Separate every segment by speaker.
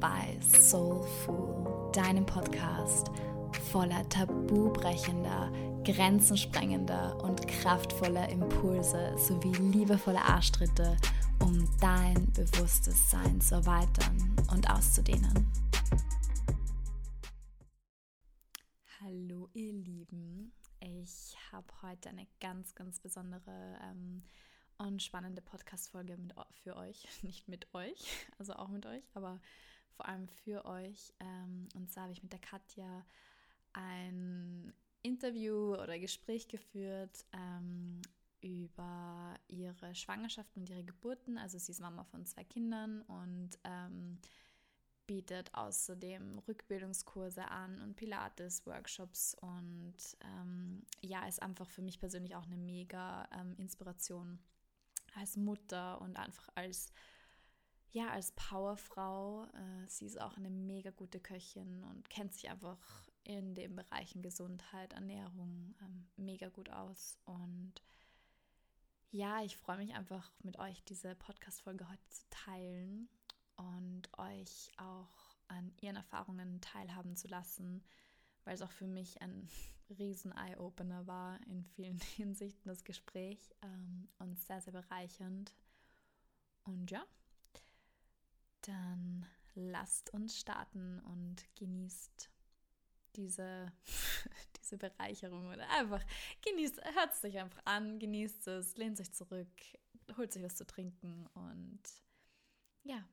Speaker 1: bei Soulful, deinem Podcast voller tabubrechender, grenzensprengender und kraftvoller Impulse sowie liebevoller Arschtritte, um dein bewusstes Sein zu erweitern und auszudehnen. Hallo ihr Lieben, ich habe heute eine ganz, ganz besondere ähm, und spannende Podcast-Folge für euch. Nicht mit euch, also auch mit euch, aber vor allem für euch. Ähm, und zwar habe ich mit der Katja ein Interview oder Gespräch geführt ähm, über ihre Schwangerschaft und ihre Geburten. Also sie ist Mama von zwei Kindern und ähm, bietet außerdem Rückbildungskurse an und Pilates-Workshops und ähm, ja, ist einfach für mich persönlich auch eine mega Inspiration als Mutter und einfach als ja, als Powerfrau. Äh, sie ist auch eine mega gute Köchin und kennt sich einfach in den Bereichen Gesundheit, Ernährung ähm, mega gut aus. Und ja, ich freue mich einfach mit euch diese Podcast-Folge heute zu teilen und euch auch an ihren Erfahrungen teilhaben zu lassen, weil es auch für mich ein riesen Eye-Opener war in vielen Hinsichten das Gespräch ähm, und sehr, sehr bereichernd. Und ja, dann lasst uns starten und genießt diese, diese Bereicherung oder einfach genießt, hört es euch einfach an, genießt es, lehnt euch zurück, holt sich was zu trinken und ja.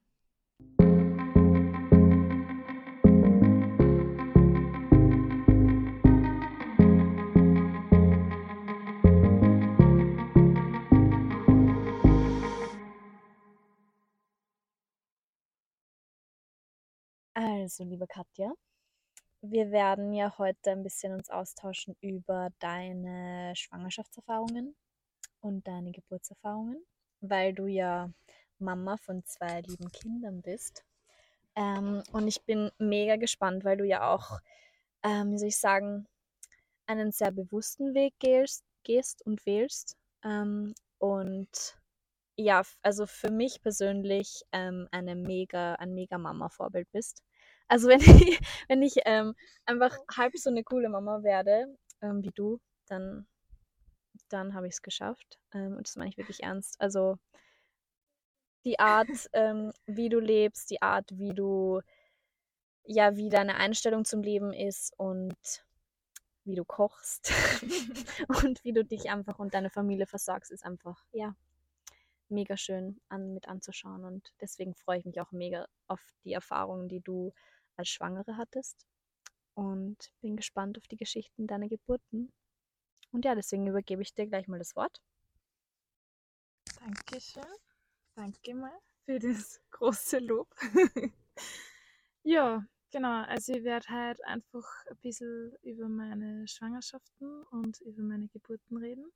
Speaker 1: Also, liebe Katja, wir werden ja heute ein bisschen uns austauschen über deine Schwangerschaftserfahrungen und deine Geburtserfahrungen, weil du ja Mama von zwei lieben Kindern bist. Ähm, und ich bin mega gespannt, weil du ja auch, ähm, wie soll ich sagen, einen sehr bewussten Weg gehst, gehst und wählst. Ähm, und ja, also für mich persönlich ähm, eine mega, ein mega Mama-Vorbild bist. Also wenn ich, wenn ich ähm, einfach halb so eine coole Mama werde ähm, wie du, dann, dann habe ich es geschafft. Ähm, und das meine ich wirklich ernst. Also die Art, ähm, wie du lebst, die Art, wie du, ja, wie deine Einstellung zum Leben ist und wie du kochst und wie du dich einfach und deine Familie versorgst, ist einfach, ja, mega schön an, mit anzuschauen. Und deswegen freue ich mich auch mega auf die Erfahrungen, die du als Schwangere hattest. Und bin gespannt auf die Geschichten deiner Geburten. Und ja, deswegen übergebe ich dir gleich mal das Wort.
Speaker 2: Dankeschön. Danke mal für das große Lob. ja, genau. Also ich werde heute einfach ein bisschen über meine Schwangerschaften und über meine Geburten reden.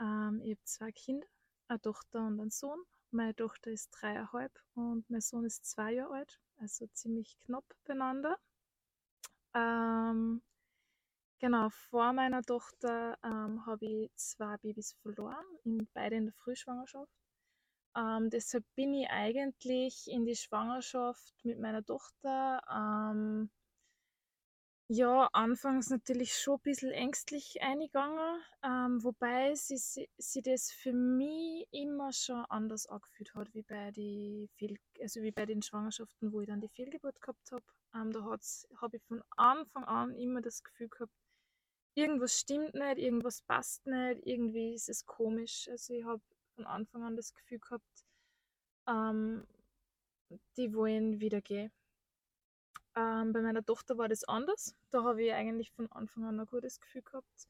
Speaker 2: Ähm, ich habe zwei Kinder, eine Tochter und einen Sohn. Meine Tochter ist dreieinhalb und mein Sohn ist zwei Jahre alt also ziemlich knapp beieinander. Ähm, genau, vor meiner Tochter ähm, habe ich zwei Babys verloren, in, beide in der Frühschwangerschaft. Ähm, deshalb bin ich eigentlich in die Schwangerschaft mit meiner Tochter ähm, ja, anfangs natürlich schon bisschen ängstlich eingegangen, ähm, wobei sie, sie, sie das für mich immer schon anders angefühlt hat, wie bei, die Fehl, also wie bei den Schwangerschaften, wo ich dann die Fehlgeburt gehabt habe. Ähm, da habe ich von Anfang an immer das Gefühl gehabt, irgendwas stimmt nicht, irgendwas passt nicht, irgendwie ist es komisch. Also ich habe von Anfang an das Gefühl gehabt, ähm, die wollen wieder gehen. Ähm, bei meiner Tochter war das anders. Da habe ich eigentlich von Anfang an ein gutes Gefühl gehabt.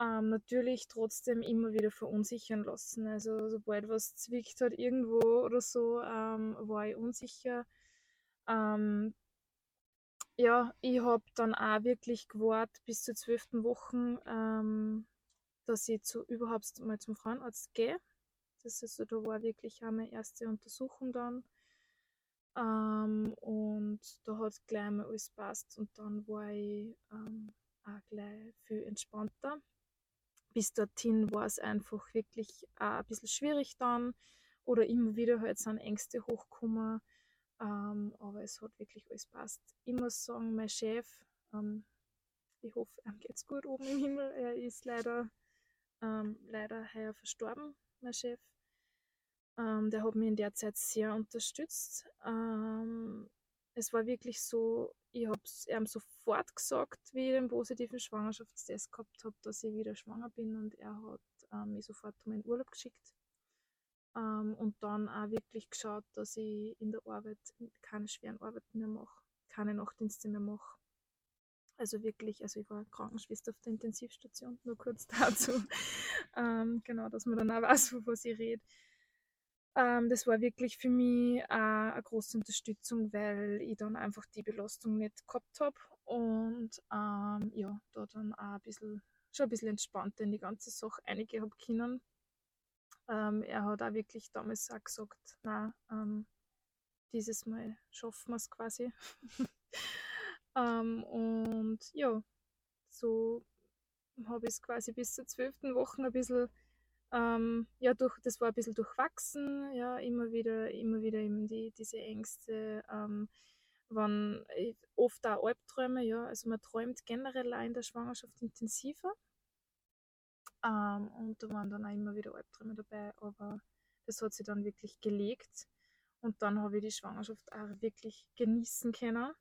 Speaker 2: Ähm, natürlich trotzdem immer wieder verunsichern lassen. Also sobald was zwickt hat irgendwo oder so, ähm, war ich unsicher. Ähm, ja, ich habe dann auch wirklich gewartet bis zur zwölften Woche, ähm, dass ich zu, überhaupt mal zum Frauenarzt gehe. Das ist, also, da war wirklich auch meine erste Untersuchung dann. Ähm, und da hat gleich mal alles passt und dann war ich ähm, auch gleich viel entspannter. Bis dorthin war es einfach wirklich auch ein bisschen schwierig dann oder immer wieder halt sind Ängste hochgekommen. Ähm, aber es hat wirklich alles passt. Ich muss sagen, mein Chef, ähm, ich hoffe, ihm geht es gut oben im Himmel. Er ist leider, ähm, leider heuer verstorben, mein Chef. Ähm, der hat mich in der Zeit sehr unterstützt. Ähm, es war wirklich so, ich habe ihm sofort gesagt, wie ich den positiven Schwangerschaftstest gehabt habe, dass ich wieder schwanger bin und er hat ähm, mich sofort um meinen Urlaub geschickt ähm, und dann auch wirklich geschaut, dass ich in der Arbeit keine schweren Arbeiten mehr mache, keine Nachtdienste mehr mache. Also wirklich, also ich war Krankenschwester auf der Intensivstation, nur kurz dazu. ähm, genau, dass man dann auch weiß, was ich rede. Ähm, das war wirklich für mich auch eine große Unterstützung, weil ich dann einfach die Belastung nicht gehabt habe und ähm, ja, da dann auch ein bisschen, schon ein bisschen entspannter in die ganze Sache einige habe können. Ähm, er hat auch wirklich damals auch gesagt, na, ähm, dieses Mal schaffen wir es quasi. ähm, und ja, so habe ich es quasi bis zur zwölften Woche ein bisschen ähm, ja, durch, das war ein bisschen durchwachsen, ja, immer wieder, immer wieder eben die, diese Ängste, ähm, waren oft auch Albträume, ja, also man träumt generell auch in der Schwangerschaft intensiver. Ähm, und da waren dann auch immer wieder Albträume dabei, aber das hat sich dann wirklich gelegt. Und dann habe ich die Schwangerschaft auch wirklich genießen können.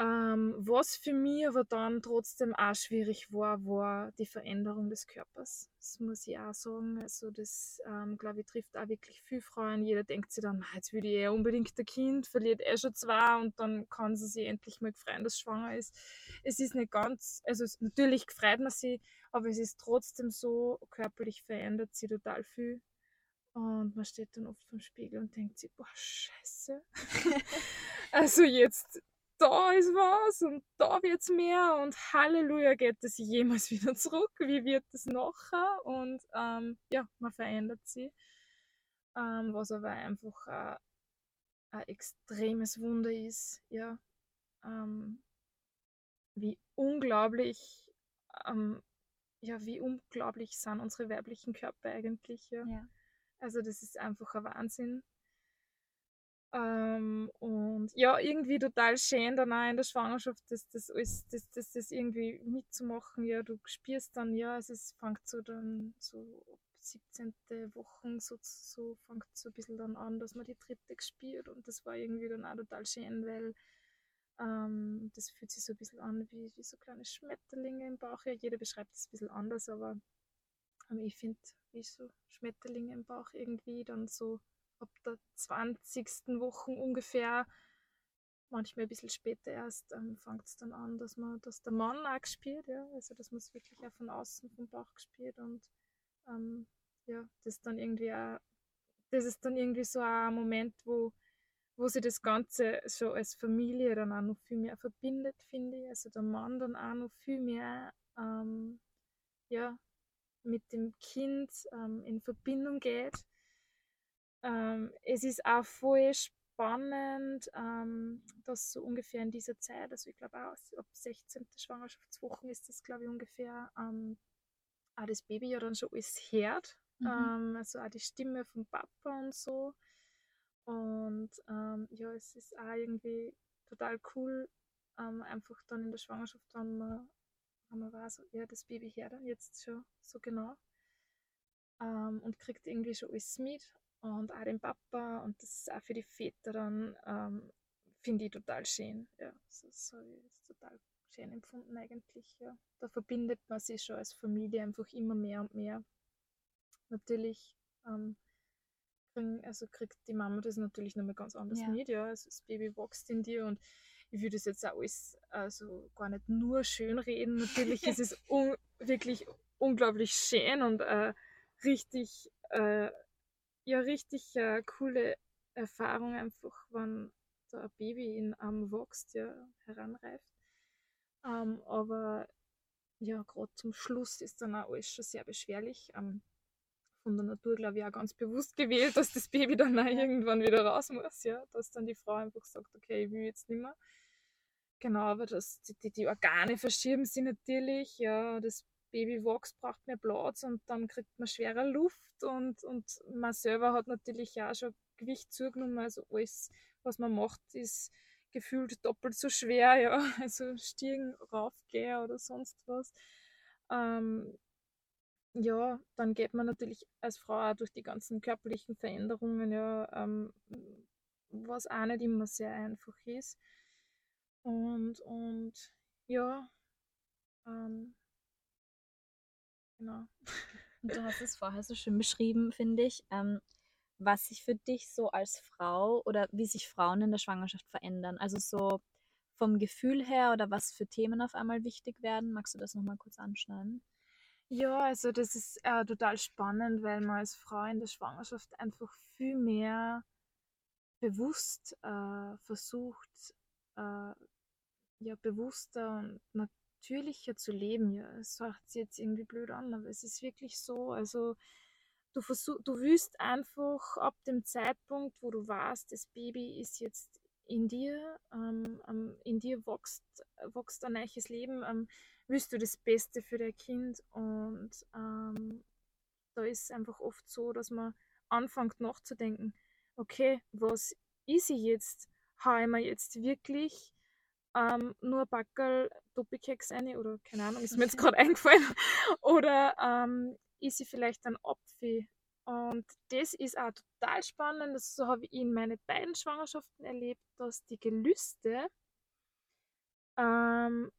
Speaker 2: Ähm, was für mich aber dann trotzdem auch schwierig war, war die Veränderung des Körpers. Das muss ich auch sagen. Also das, ähm, glaube ich, trifft auch wirklich viele Frauen. Jeder denkt sich dann, jetzt würde ich eh unbedingt ein Kind, verliert er schon zwei und dann kann sie sich endlich mal freuen, dass schwanger ist. Es ist nicht ganz, also natürlich freut man sich, aber es ist trotzdem so, körperlich verändert sich total viel. Und man steht dann oft vom Spiegel und denkt sich, boah, scheiße. also jetzt da ist was und da wird es mehr und Halleluja geht es jemals wieder zurück, wie wird es nachher und ähm, ja, man verändert sie, ähm, was aber einfach ein, ein extremes Wunder ist, ja, ähm, wie unglaublich, ähm, ja, wie unglaublich sind unsere weiblichen Körper eigentlich, ja. ja. Also das ist einfach ein Wahnsinn. Ähm, und ja, irgendwie total schön dann auch in der Schwangerschaft, das, das, alles, das, das, das irgendwie mitzumachen. Ja, du spürst dann, ja, also es fängt so dann so ab 17. Wochen so, so fängt so ein bisschen dann an, dass man die dritte spürt und das war irgendwie dann auch total schön, weil ähm, das fühlt sich so ein bisschen an wie, wie so kleine Schmetterlinge im Bauch. Ja, jeder beschreibt es ein bisschen anders, aber ähm, ich finde, wie so Schmetterlinge im Bauch irgendwie dann so ab der 20. Woche ungefähr, manchmal ein bisschen später erst, ähm, fängt es dann an, dass man, dass der Mann auch gespielt, ja, also dass man es wirklich auch von außen vom Bauch gespielt und ähm, ja, das dann irgendwie auch, das ist dann irgendwie so ein Moment, wo, wo sich das Ganze so als Familie dann auch noch viel mehr verbindet, finde ich. Also der Mann dann auch noch viel mehr ähm, ja, mit dem Kind ähm, in Verbindung geht ähm, es ist auch voll spannend, ähm, dass so ungefähr in dieser Zeit, also ich glaube auch ab 16. Schwangerschaftswochen ist das, glaube ich, ungefähr, ähm, auch das Baby ja dann schon alles hört. Mhm. Ähm, also auch die Stimme vom Papa und so. Und ähm, ja, es ist auch irgendwie total cool, ähm, einfach dann in der Schwangerschaft, wenn man, wenn man weiß, ja, das Baby hört dann jetzt schon so genau. Und kriegt irgendwie schon alles mit und auch den Papa und das ist auch für die Väter dann, ähm, finde ich total schön. Ja, das, das habe ich total schön empfunden eigentlich. Ja. Da verbindet man sich schon als Familie einfach immer mehr und mehr. Natürlich ähm, kriegen, also kriegt die Mama das natürlich nochmal ganz anders ja. mit. Ja. Also das Baby wächst in dir und ich würde es jetzt auch alles also gar nicht nur schön reden. Natürlich ist es un wirklich unglaublich schön und äh, richtig äh, ja richtig äh, coole Erfahrung einfach, wenn da ein Baby in einem wächst, ja, heranreift. Ähm, aber ja, gerade zum Schluss ist dann auch alles schon sehr beschwerlich. Ähm, von der Natur, glaube ich, auch ganz bewusst gewählt, dass das Baby dann auch irgendwann wieder raus muss, ja, dass dann die Frau einfach sagt, okay, ich will jetzt nicht mehr. Genau, aber das, die, die Organe verschieben sich natürlich, ja, das Baby wächst, braucht mehr Platz und dann kriegt man schwerer Luft und, und man selber hat natürlich auch schon Gewicht zugenommen, also alles was man macht, ist gefühlt doppelt so schwer, ja. Also Stiegen raufgehen oder sonst was. Ähm, ja, dann geht man natürlich als Frau auch durch die ganzen körperlichen Veränderungen, ja, ähm, was auch nicht immer sehr einfach ist. Und, und ja, ähm, genau.
Speaker 3: Und du hast es vorher so schön beschrieben, finde ich, ähm, was sich für dich so als Frau oder wie sich Frauen in der Schwangerschaft verändern. Also so vom Gefühl her oder was für Themen auf einmal wichtig werden. Magst du das nochmal kurz anschneiden?
Speaker 2: Ja, also das ist äh, total spannend, weil man als Frau in der Schwangerschaft einfach viel mehr bewusst äh, versucht, äh, ja, bewusster und natürlicher zu leben. Ja, es sich jetzt irgendwie blöd an, aber es ist wirklich so. Also du versuch, du willst einfach ab dem Zeitpunkt, wo du weißt, das Baby ist jetzt in dir, ähm, in dir wächst, wächst ein neues Leben, ähm, willst du das Beste für dein Kind und ähm, da ist es einfach oft so, dass man anfängt nachzudenken, okay, was ist ich jetzt? Habe ich mir jetzt wirklich ähm, nur Backel Doppelkeks rein oder keine Ahnung, ist mir jetzt gerade eingefallen. Oder ähm, ist sie vielleicht ein Apfel? Und das ist auch total spannend. Das so habe ich in meinen beiden Schwangerschaften erlebt, dass die Gelüste ähm,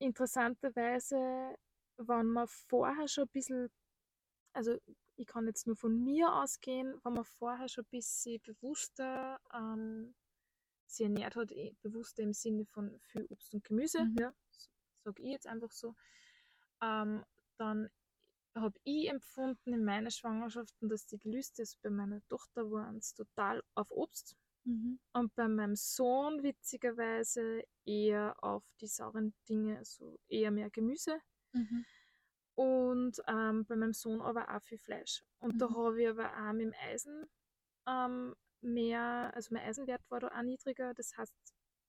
Speaker 2: interessanterweise, wenn man vorher schon ein bisschen, also ich kann jetzt nur von mir ausgehen, wenn man vorher schon ein bisschen bewusster ähm, sie ernährt hat, eh, bewusster im Sinne von viel Obst und Gemüse, mhm. ja, sage ich jetzt einfach so, ähm, dann habe ich empfunden in meiner Schwangerschaften, dass die Gelüste bei meiner Tochter waren total auf Obst mhm. und bei meinem Sohn witzigerweise eher auf die sauren Dinge, also eher mehr Gemüse. Mhm. Und ähm, bei meinem Sohn aber auch viel Fleisch. Und mhm. da habe ich aber auch mit dem Eisen ähm, mehr, also mein Eisenwert war da auch niedriger. Das heißt,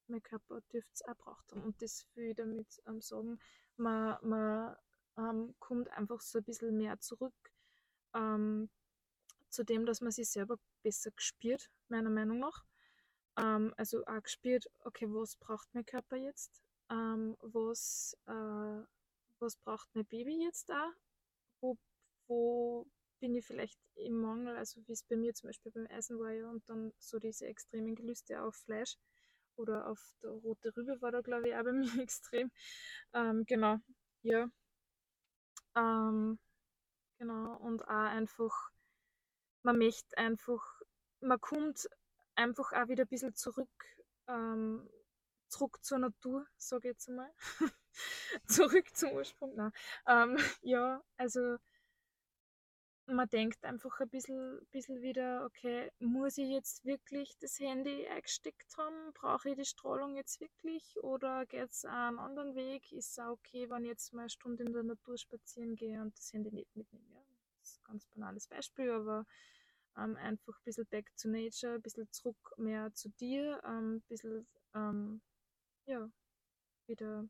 Speaker 2: mein Körper dürfte es auch braucht haben. Und das will ich damit ähm, sagen, man, man ähm, kommt einfach so ein bisschen mehr zurück ähm, zu dem, dass man sich selber besser gespürt, meiner Meinung nach. Ähm, also auch gespürt, okay, was braucht mein Körper jetzt? Ähm, was, äh, was braucht mein Baby jetzt auch? Wo, wo bin ich vielleicht im Mangel, also wie es bei mir zum Beispiel beim Eisen war ja und dann so diese extremen Gelüste auf Fleisch oder auf der rote Rübe war da glaube ich auch bei mir extrem. Ähm, genau, ja. Ähm, genau, und auch einfach, man möchte einfach, man kommt einfach auch wieder ein bisschen zurück, ähm, zurück zur Natur, sage ich jetzt einmal. zurück zum Ursprung. Nein. Ähm, ja, also man denkt einfach ein bisschen, bisschen wieder, okay, muss ich jetzt wirklich das Handy eingesteckt haben? Brauche ich die Strahlung jetzt wirklich? Oder geht es einen anderen Weg? Ist es auch okay, wenn ich jetzt mal eine Stunde in der Natur spazieren gehe und das Handy nicht mitnehme? Ja, das ist ein ganz banales Beispiel, aber ähm, einfach ein bisschen back to nature, ein bisschen zurück mehr zu dir, ähm, ein bisschen, ähm, ja, wieder,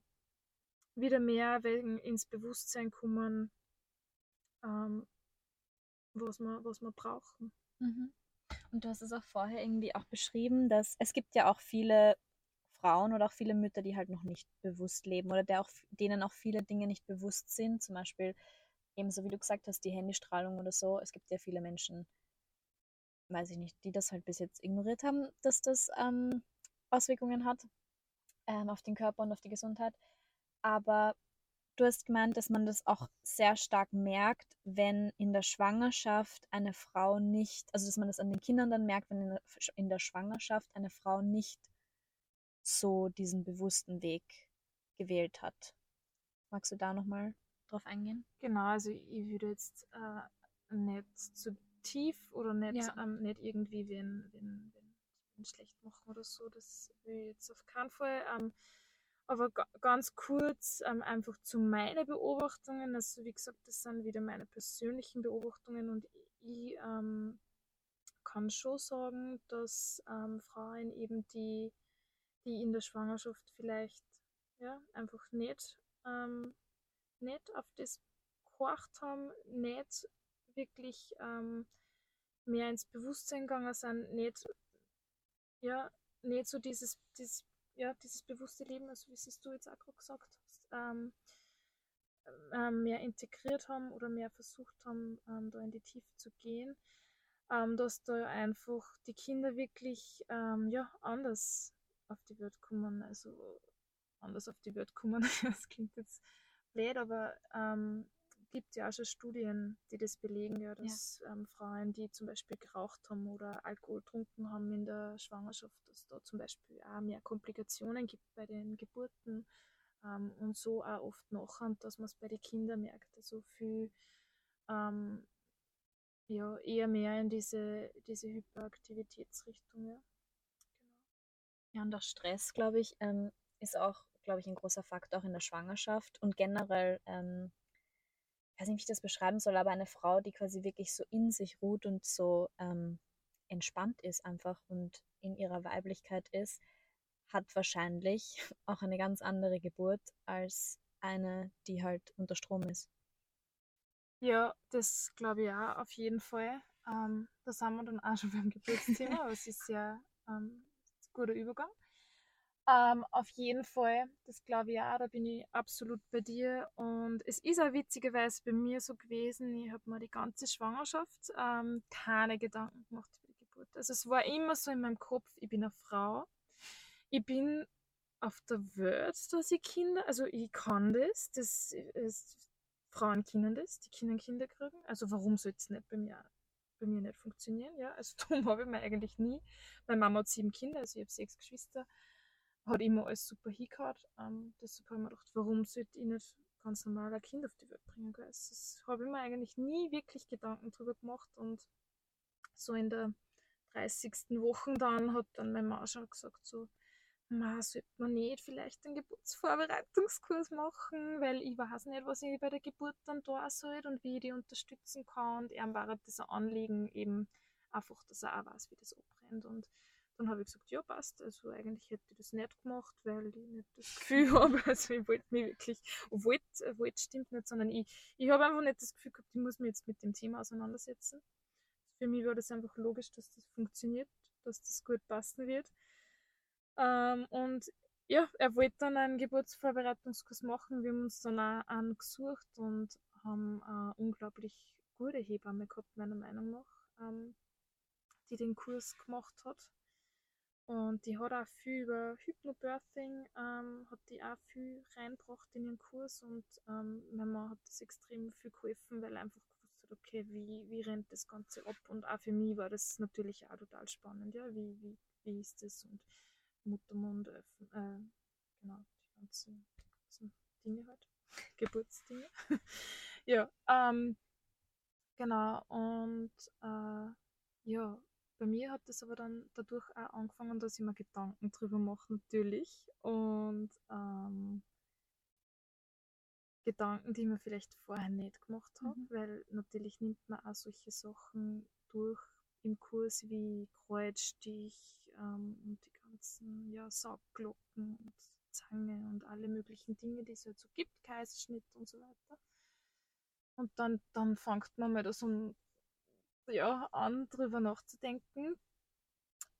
Speaker 2: wieder mehr ins Bewusstsein kommen, ähm, was wir, was wir brauchen.
Speaker 3: Mhm. Und du hast es auch vorher irgendwie auch beschrieben, dass es gibt ja auch viele Frauen oder auch viele Mütter, die halt noch nicht bewusst leben oder der auch, denen auch viele Dinge nicht bewusst sind. Zum Beispiel ebenso wie du gesagt hast, die Handystrahlung oder so. Es gibt ja viele Menschen, weiß ich nicht, die das halt bis jetzt ignoriert haben, dass das ähm, Auswirkungen hat ähm, auf den Körper und auf die Gesundheit. Aber du hast gemeint, dass man das auch sehr stark merkt, wenn in der Schwangerschaft eine Frau nicht, also dass man das an den Kindern dann merkt, wenn in der, in der Schwangerschaft eine Frau nicht so diesen bewussten Weg gewählt hat. Magst du da nochmal drauf eingehen?
Speaker 2: Genau, also ich würde jetzt äh, nicht zu tief oder nicht, ja. ähm, nicht irgendwie wen, wen, wen, wen, schlecht machen oder so. Das will ich jetzt auf keinen Fall. Ähm, aber ganz kurz ähm, einfach zu meinen Beobachtungen. Also wie gesagt, das sind wieder meine persönlichen Beobachtungen und ich ähm, kann schon sagen, dass ähm, Frauen eben die, die in der Schwangerschaft vielleicht ja, einfach nicht, ähm, nicht auf das gehorcht haben, nicht wirklich ähm, mehr ins Bewusstsein gegangen sind, nicht ja, nicht so dieses, dieses, ja, dieses bewusste Leben, also wie es du jetzt auch gerade gesagt hast, ähm, ähm, mehr integriert haben oder mehr versucht haben, ähm, da in die Tiefe zu gehen, ähm, dass da einfach die Kinder wirklich ähm, ja, anders auf die Welt kommen, also anders auf die Welt kommen, das klingt jetzt blöd, aber ähm, gibt ja auch schon Studien, die das belegen, ja, dass ja. Ähm, Frauen, die zum Beispiel geraucht haben oder Alkohol getrunken haben in der Schwangerschaft, dass da zum Beispiel auch mehr Komplikationen gibt bei den Geburten ähm, und so auch oft nachher, dass man es bei den Kindern merkt, also viel ähm, ja, eher mehr in diese, diese Hyperaktivitätsrichtung. Ja. Genau.
Speaker 3: ja, und auch Stress, glaube ich, ähm, ist auch, glaube ich, ein großer Faktor auch in der Schwangerschaft und generell ähm, weiß nicht, wie ich das beschreiben soll, aber eine Frau, die quasi wirklich so in sich ruht und so ähm, entspannt ist einfach und in ihrer Weiblichkeit ist, hat wahrscheinlich auch eine ganz andere Geburt als eine, die halt unter Strom ist.
Speaker 2: Ja, das glaube ich auch auf jeden Fall. Ähm, da sind wir dann auch schon beim Geburtsthema, aber es ist ja ähm, ein guter Übergang. Ähm, auf jeden Fall, das glaube ich auch, da bin ich absolut bei dir. Und es ist auch witzigerweise bei mir so gewesen, ich habe mir die ganze Schwangerschaft ähm, keine Gedanken gemacht über die Geburt. Also es war immer so in meinem Kopf, ich bin eine Frau, ich bin auf der Welt, dass ich Kinder, also ich kann das, das ist, Frauen können das, die können Kinder kriegen. Also warum soll es nicht bei mir, bei mir nicht funktionieren? Ja, also darum habe ich mir eigentlich nie. Meine Mama hat sieben Kinder, also ich habe sechs Geschwister hat immer alles super hingehauen. Ähm, deshalb habe ich mir gedacht, warum sollte ich nicht ganz normal ein Kind auf die Welt bringen? Das habe ich mir eigentlich nie wirklich Gedanken drüber gemacht und so in der 30. Woche dann hat dann meine Mama schon gesagt, so, sollte man nicht vielleicht einen Geburtsvorbereitungskurs machen, weil ich weiß nicht, was ich bei der Geburt dann da soll und wie ich die unterstützen kann. Und er war das ein Anliegen, eben einfach, dass er auch weiß, wie das abbrennt. Und dann habe ich gesagt, ja, passt. Also eigentlich hätte ich das nicht gemacht, weil ich nicht das Gefühl habe, also ich wollte mich wirklich, wollte, wollte stimmt nicht, sondern ich, ich habe einfach nicht das Gefühl gehabt, ich muss mich jetzt mit dem Thema auseinandersetzen. Für mich war das einfach logisch, dass das funktioniert, dass das gut passen wird. Ähm, und ja, er wollte dann einen Geburtsvorbereitungskurs machen. Wir haben uns dann auch einen gesucht und haben eine unglaublich gute Hebamme gehabt, meiner Meinung nach, ähm, die den Kurs gemacht hat. Und die hat auch viel über Hypnobirthing, ähm, hat die auch viel reinbracht in ihren Kurs und ähm, meine Mama hat das extrem viel geholfen, weil einfach gewusst hat, okay, wie, wie rennt das Ganze ab und auch für mich war das natürlich auch total spannend, ja, wie, wie, wie ist das und Muttermund öffnen, äh, genau, die ganzen, ganzen Dinge halt, Geburtsdinge. ja, ähm, genau, und äh, ja, bei mir hat das aber dann dadurch auch angefangen, dass ich mir Gedanken drüber mache, natürlich. Und ähm, Gedanken, die mir vielleicht vorher nicht gemacht habe, mhm. weil natürlich nimmt man auch solche Sachen durch im Kurs wie Kreuzstich ähm, und die ganzen ja, Saugglocken und Zange und alle möglichen Dinge, die es halt so gibt, Kaiserschnitt und so weiter. Und dann, dann fängt man mal da so ein ja, an, drüber nachzudenken.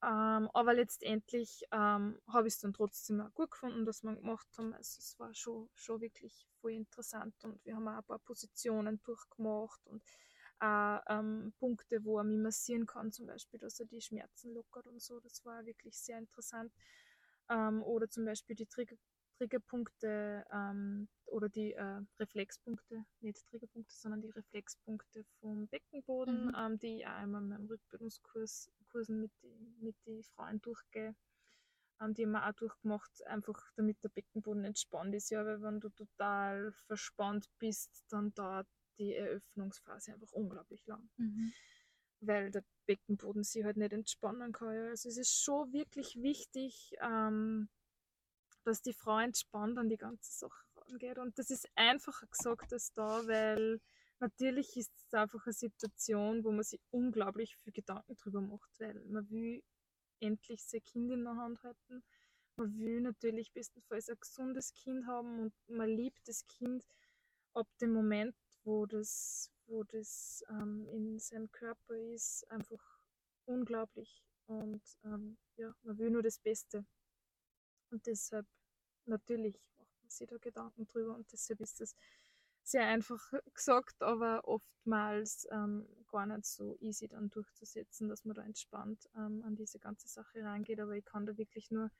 Speaker 2: Ähm, aber letztendlich ähm, habe ich es dann trotzdem auch gut gefunden, dass wir gemacht haben. Also es war schon, schon wirklich voll interessant und wir haben auch ein paar Positionen durchgemacht und auch ähm, Punkte, wo er mich massieren kann, zum Beispiel, dass er die Schmerzen lockert und so. Das war wirklich sehr interessant. Ähm, oder zum Beispiel die Trigger Triggerpunkte ähm, oder die äh, Reflexpunkte, nicht Triggerpunkte, sondern die Reflexpunkte vom Beckenboden, mhm. ähm, die ich auch einmal in meinem Rückbildungskursen mit den mit die Frauen durchgehe. Ähm, die haben wir auch durchgemacht, einfach damit der Beckenboden entspannt ist. Ja, weil wenn du total verspannt bist, dann dauert die Eröffnungsphase einfach unglaublich lang. Mhm. Weil der Beckenboden sich halt nicht entspannen kann. Ja. Also es ist schon wirklich wichtig, ähm, dass die Frau entspannt an die ganze Sache rangeht. Und das ist einfacher gesagt als da, weil natürlich ist es einfach eine Situation, wo man sich unglaublich viel Gedanken drüber macht, weil man will endlich sein Kind in der Hand halten. Man will natürlich bestenfalls ein gesundes Kind haben und man liebt das Kind ab dem Moment, wo das, wo das ähm, in seinem Körper ist, einfach unglaublich. Und ähm, ja, man will nur das Beste. Und deshalb, natürlich macht man sich da Gedanken drüber und deshalb ist das sehr einfach gesagt, aber oftmals ähm, gar nicht so easy dann durchzusetzen, dass man da entspannt ähm, an diese ganze Sache reingeht. Aber ich kann da wirklich nur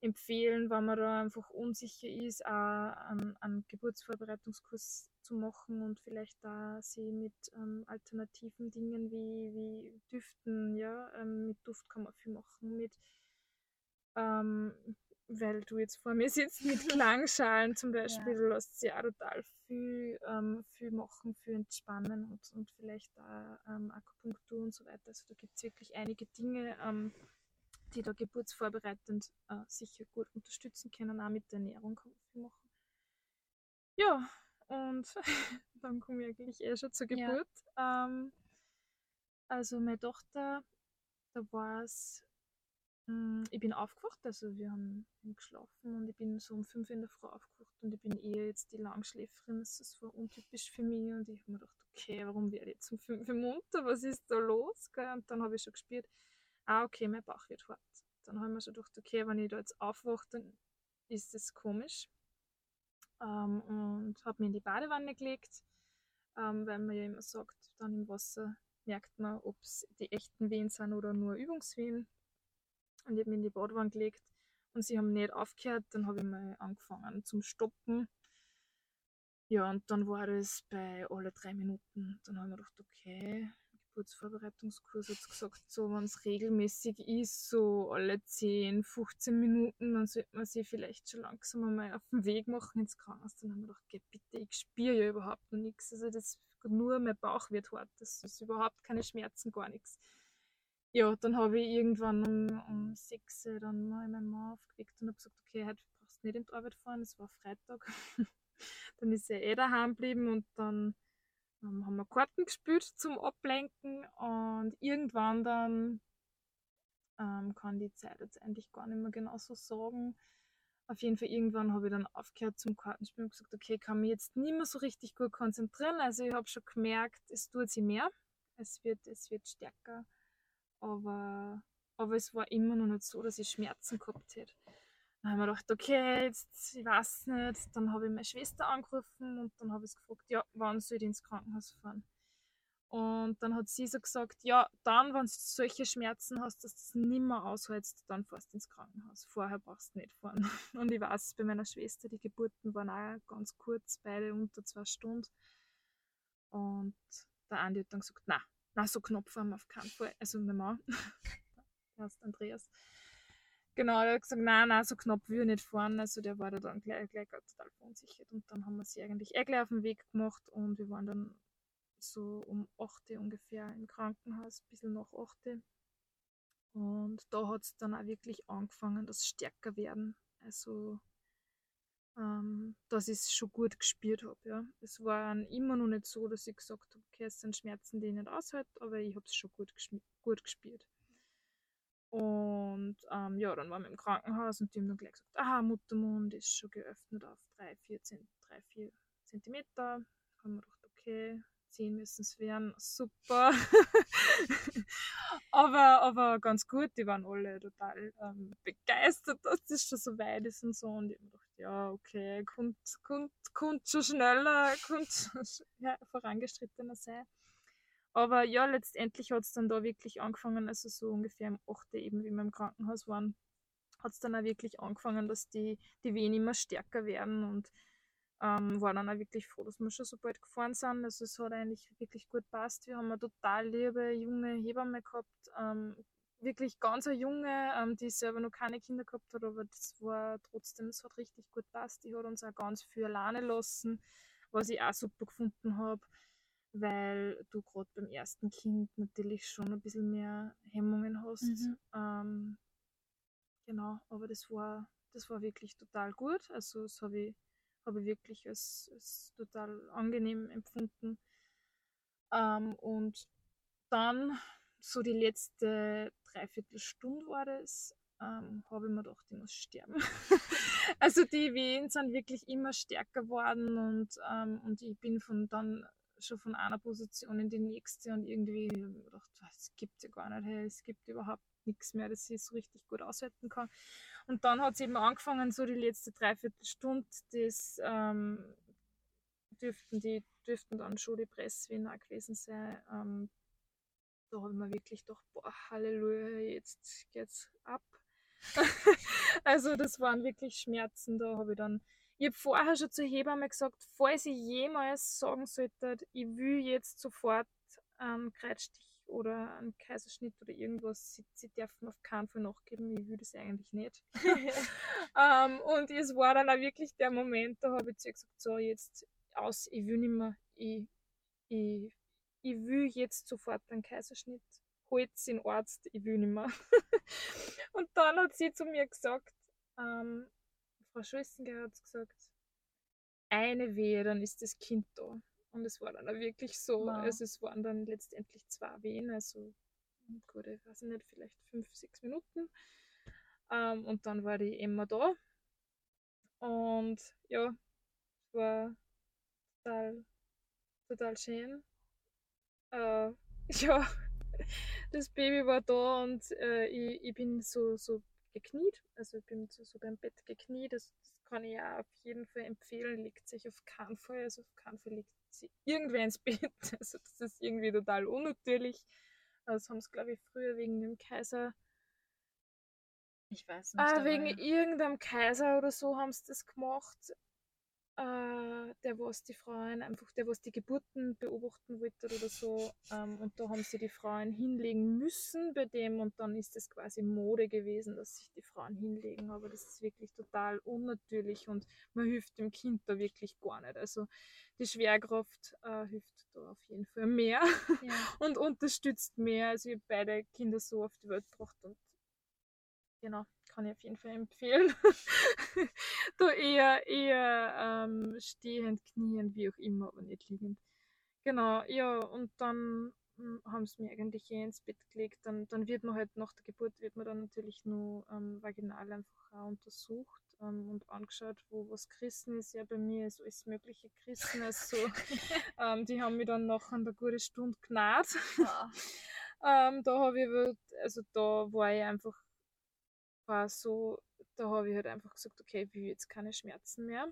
Speaker 2: empfehlen, wenn man da einfach unsicher ist, auch einen, einen Geburtsvorbereitungskurs zu machen und vielleicht da sie mit ähm, alternativen Dingen wie, wie Düften, ja, ähm, mit Duft kann man viel machen, mit ähm, weil du jetzt vor mir sitzt mit Klangschalen zum Beispiel, ja. lässt sich auch total viel, ähm, viel machen, für entspannen und, und vielleicht auch ähm, Akupunktur und so weiter. Also da gibt es wirklich einige Dinge, ähm, die da geburtsvorbereitend äh, sicher gut unterstützen können. Auch mit der Ernährung kann man viel machen. Ja, und dann komme ich eigentlich eh schon zur Geburt. Ja. Ähm, also meine Tochter, da war es ich bin aufgewacht, also wir haben geschlafen und ich bin so um fünf in der Früh aufgewacht und ich bin eher jetzt die Langschläferin. Das war untypisch für mich und ich habe mir gedacht, okay, warum werde ich jetzt um fünf munter? Was ist da los? Und dann habe ich schon gespürt, ah, okay, mein Bauch wird hart. Dann habe ich mir schon gedacht, okay, wenn ich da jetzt aufwache, dann ist das komisch. Ähm, und habe mich in die Badewanne gelegt, ähm, weil man ja immer sagt, dann im Wasser merkt man, ob es die echten Wehen sind oder nur Übungswehen. Und ich habe mich in die Badwanne gelegt und sie haben nicht aufgehört. Dann habe ich mal angefangen zum Stoppen. Ja, und dann war das bei alle drei Minuten. Dann habe ich mir gedacht, okay, Geburtsvorbereitungskurs hat gesagt, so wenn es regelmäßig ist, so alle 10, 15 Minuten, dann sollte man sich vielleicht schon langsam einmal auf den Weg machen ins Krankenhaus. Dann habe ich mir gedacht, okay, bitte, ich spüre ja überhaupt noch nichts. Also das nur mein Bauch wird hart. Das ist überhaupt keine Schmerzen, gar nichts ja, dann habe ich irgendwann um, um 6 Uhr dann mal meinen Mann aufgeweckt und habe gesagt, okay, heute brauchst du nicht in die Arbeit fahren, es war Freitag. dann ist er eh daheim geblieben und dann ähm, haben wir Karten gespielt zum Ablenken und irgendwann dann ähm, kann die Zeit jetzt eigentlich gar nicht mehr genau so sagen. Auf jeden Fall irgendwann habe ich dann aufgehört zum Kartenspielen und gesagt, okay, ich kann mich jetzt nicht mehr so richtig gut konzentrieren. Also ich habe schon gemerkt, es tut sich mehr, es wird, es wird stärker aber, aber es war immer noch nicht so, dass ich Schmerzen gehabt hätte. Dann haben wir gedacht, okay, jetzt, ich weiß nicht. Dann habe ich meine Schwester angerufen und dann habe ich gefragt, ja, wann soll ich ins Krankenhaus fahren? Und dann hat sie so gesagt, ja, dann, wenn du solche Schmerzen hast, dass du das nimmer aushältst, dann fährst du ins Krankenhaus. Vorher brauchst du nicht fahren. Und ich weiß, bei meiner Schwester, die Geburten waren auch ganz kurz, beide unter zwei Stunden. Und der Andi hat dann gesagt, na, na, so knapp fahren wir auf keinen Fall. Also mein Mann, der heißt Andreas. Genau, der hat gesagt, nein, nein, so knapp will ich nicht fahren. Also der war da dann gleich, gleich total verunsichert. Und dann haben wir sie eigentlich eh gleich auf den Weg gemacht und wir waren dann so um 8 Uhr ungefähr im Krankenhaus, ein bisschen nach 8 Uhr. Und da hat es dann auch wirklich angefangen, das stärker werden. Also ähm, dass ich es schon gut gespürt habe. Ja. Es war immer noch nicht so, dass ich gesagt habe, okay, es sind Schmerzen, die ich nicht aushalte, aber ich habe es schon gut, gut gespürt. Und ähm, ja, dann waren wir im Krankenhaus und die haben dann gleich gesagt, aha, Muttermund ist schon geöffnet auf 3, 4, 10, 3, 4 Zentimeter. Haben wir gedacht, okay, 10 müssen es werden, super. aber, aber ganz gut, die waren alle total ähm, begeistert, dass das schon so weit ist und so. Und ich habe gedacht, ja, okay, kommt, kommt, kommt schon schneller, kommt schon ja, vorangeschrittener sein. Aber ja, letztendlich hat es dann da wirklich angefangen, also so ungefähr im 8. eben, wie wir im Krankenhaus waren, hat es dann auch wirklich angefangen, dass die, die Wehen immer stärker werden und ähm, war dann auch wirklich froh, dass wir schon so bald gefahren sind. Also es hat eigentlich wirklich gut passt. Wir haben eine total liebe junge Hebamme gehabt, ähm, wirklich ganz eine junge, ähm, die selber noch keine Kinder gehabt hat, aber das war trotzdem, es hat richtig gut passt. Die hat uns auch ganz viel alleine lassen, was ich auch super gefunden habe, weil du gerade beim ersten Kind natürlich schon ein bisschen mehr Hemmungen hast. Mhm. Ähm, genau, aber das war, das war wirklich total gut. Also das habe ich, hab ich wirklich als, als total angenehm empfunden. Ähm, und dann so die letzte Dreiviertelstunde war das, ähm, habe ich mir gedacht, ich muss sterben. also die Wehen sind wirklich immer stärker geworden und, ähm, und ich bin von dann schon von einer Position in die nächste und irgendwie hab ich gedacht, es gibt ja gar nicht, hey, es gibt überhaupt nichts mehr, das ich so richtig gut aushalten kann. Und dann hat es eben angefangen, so die letzte Dreiviertelstunde, das ähm, dürften, die, dürften dann schon die auch gewesen sein. Ähm, da habe ich mir wirklich gedacht, boah, Halleluja, jetzt geht's ab. also das waren wirklich Schmerzen, da habe ich dann ich habe vorher schon zur Hebamme gesagt, falls ich jemals sagen sollte, ich will jetzt sofort einen Kreuzstich oder einen Kaiserschnitt oder irgendwas, sie, sie dürfen auf keinen Fall nachgeben, ich will das eigentlich nicht. ähm, und es war dann auch wirklich der Moment, da habe ich zu ihr gesagt, so jetzt aus, ich will nicht mehr, ich, ich, ich will jetzt sofort einen Kaiserschnitt, holt den Arzt, ich will nicht mehr. und dann hat sie zu mir gesagt, ähm, Frau Schulzinger hat gesagt, eine Wehe, dann ist das Kind da. Und es war dann auch wirklich so, wow. also es waren dann letztendlich zwei Wehen, also gut, ich weiß nicht, vielleicht fünf, sechs Minuten. Ähm, und dann war die Emma da. Und ja, es war total, total schön. Äh, ja, das Baby war da und äh, ich, ich bin so, so gekniet. Also ich bin so, so beim Bett gekniet. Das, das, kann ich ja auf jeden Fall empfehlen. Legt sich auf keinen Fall, also auf keinen Fall legt sie irgendwer ins Bett. Also das ist irgendwie total unnatürlich. Das haben sie, glaube ich, früher wegen dem Kaiser.
Speaker 3: Ich weiß nicht.
Speaker 2: Ah, wegen irgendeinem Kaiser oder so haben sie das gemacht äh, der was die Frauen einfach, der was die Geburten beobachten wollte oder so. Ähm, und da haben sie die Frauen hinlegen müssen bei dem und dann ist es quasi Mode gewesen, dass sich die Frauen hinlegen. Aber das ist wirklich total unnatürlich und man hilft dem Kind da wirklich gar nicht. Also die Schwerkraft äh, hilft da auf jeden Fall mehr ja. und unterstützt mehr. Also ich habe beide Kinder so auf die Welt gebracht und genau kann ich auf jeden Fall empfehlen. da eher, eher ähm, stehend, kniend, wie auch immer, aber nicht liegend. Genau, ja, und dann hm, haben sie mir eigentlich eh ins Bett gelegt. Dann, dann wird man halt nach der Geburt wird man dann natürlich nur ähm, vaginal einfach auch untersucht ähm, und angeschaut, wo was gerissen ist. Ja, bei mir ist alles mögliche gerissen. Also ähm, die haben mich dann nach einer guten Stunde genäht. Ja. ähm, da habe ich, also da war ich einfach war so, da habe ich halt einfach gesagt, okay, ich will jetzt keine Schmerzen mehr.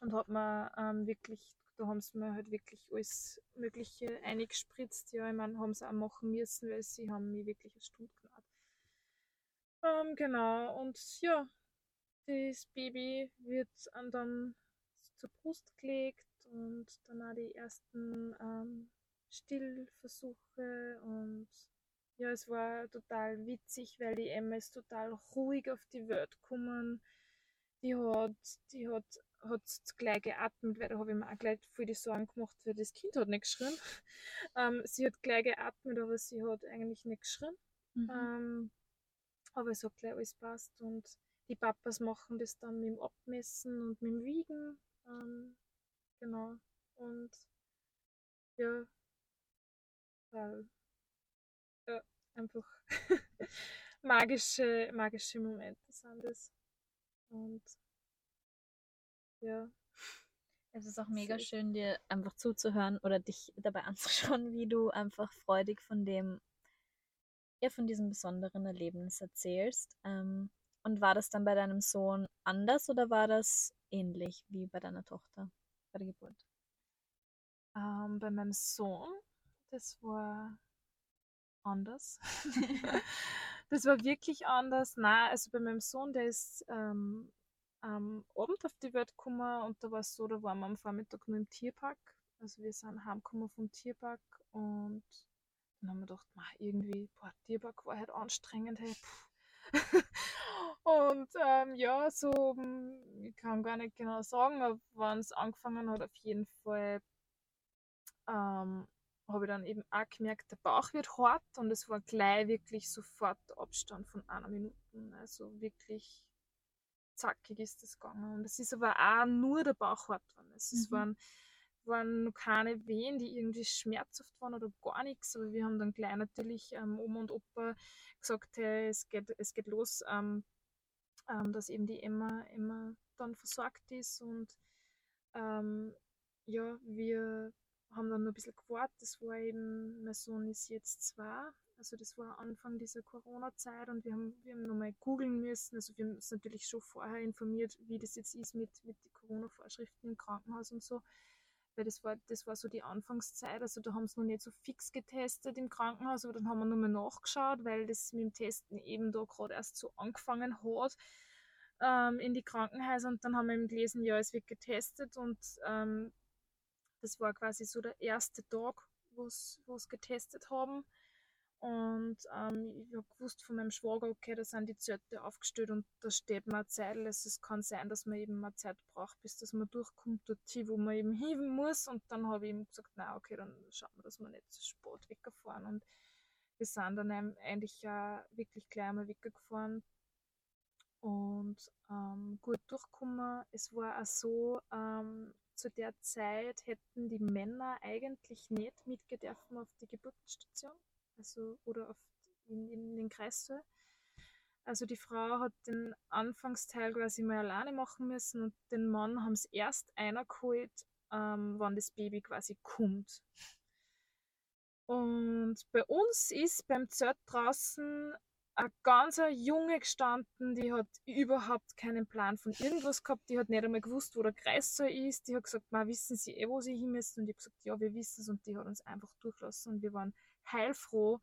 Speaker 2: Und habe mir ähm, wirklich, da haben sie mir halt wirklich alles Mögliche eingespritzt. Ja, ich meine, haben sie auch machen müssen, weil sie haben mich wirklich eine Stunde genannt. Ähm, genau, und ja, das Baby wird dann zur Brust gelegt und dann auch die ersten ähm, Stillversuche und ja, es war total witzig, weil die Emma ist total ruhig auf die Welt gekommen. Die hat, die hat, hat gleich geatmet, weil da habe ich mir auch gleich voll die Sorgen gemacht, weil das Kind hat nicht geschrien. Ähm, sie hat gleich geatmet, aber sie hat eigentlich nicht geschrien. Mhm. Ähm, aber es hat gleich alles passt und die Papas machen das dann mit dem Abmessen und mit dem Wiegen. Ähm, genau. Und ja, weil ja, einfach magische, magische Momente sind das. Und ja.
Speaker 3: Es ist auch mega schön, dir einfach zuzuhören oder dich dabei anzuschauen, wie du einfach freudig von dem, ja, von diesem besonderen Erlebnis erzählst. Ähm, und war das dann bei deinem Sohn anders oder war das ähnlich wie bei deiner Tochter bei der Geburt?
Speaker 2: Ähm, bei meinem Sohn, das war anders. das war wirklich anders. Nein, also bei meinem Sohn, der ist ähm, am Abend auf die Welt gekommen und da war es so, da waren wir am Vormittag nur im Tierpark. Also wir sind heimgekommen vom Tierpark und dann haben wir gedacht, irgendwie, boah, Tierpark war halt anstrengend. Hey, und ähm, ja, so, hm, ich kann gar nicht genau sagen, wann es angefangen hat, auf jeden Fall ähm, habe ich dann eben auch gemerkt, der Bauch wird hart und es war gleich wirklich sofort Abstand von einer Minute. Also wirklich zackig ist das gegangen. Und es ist aber auch nur der Bauch hart geworden. Also mhm. Es waren, waren noch keine Wehen, die irgendwie schmerzhaft waren oder gar nichts. Aber wir haben dann gleich natürlich ähm, Oma und Opa gesagt, hey, es geht, es geht los, ähm, ähm, dass eben die Emma, Emma dann versorgt ist und ähm, ja, wir haben dann noch ein bisschen gewartet. Das war eben, mein Sohn ist jetzt zwei. Also das war Anfang dieser Corona-Zeit und wir haben, wir haben nochmal googeln müssen. Also wir haben uns natürlich schon vorher informiert, wie das jetzt ist mit, mit den Corona-Vorschriften im Krankenhaus und so. Weil das war, das war so die Anfangszeit. Also da haben sie noch nicht so fix getestet im Krankenhaus, aber dann haben wir nochmal nachgeschaut, weil das mit dem Testen eben da gerade erst so angefangen hat ähm, in die Krankenhäuser und dann haben wir eben gelesen, ja, es wird getestet und ähm, das war quasi so der erste Tag, wo es getestet haben. Und ähm, ich habe gewusst von meinem Schwager, okay, da sind die Zelte aufgestellt und da steht eine Zeit. Also es kann sein, dass man eben eine Zeit braucht, bis dass man durchkommt, dort wo man eben hin muss. Und dann habe ich ihm gesagt, na okay, dann schauen wir, dass wir nicht zu spät weggefahren. Und wir sind dann eigentlich äh, wirklich gleich einmal weggefahren und ähm, gut durchgekommen. Es war auch so, ähm, zu der Zeit hätten die Männer eigentlich nicht mitgedürfen auf die Geburtsstation also oder auf, in, in den Kreissaal. Also die Frau hat den Anfangsteil quasi mal alleine machen müssen und den Mann haben es erst einer geholt, ähm, wann das Baby quasi kommt. Und bei uns ist beim Zelt draußen eine ganz junge gestanden, die hat überhaupt keinen Plan von irgendwas gehabt, die hat nicht einmal gewusst, wo der Kreissaal ist, die hat gesagt, ma wissen Sie eh, wo Sie hin müssen? Und ich habe gesagt, ja, wir wissen es und die hat uns einfach durchlassen und wir waren heilfroh,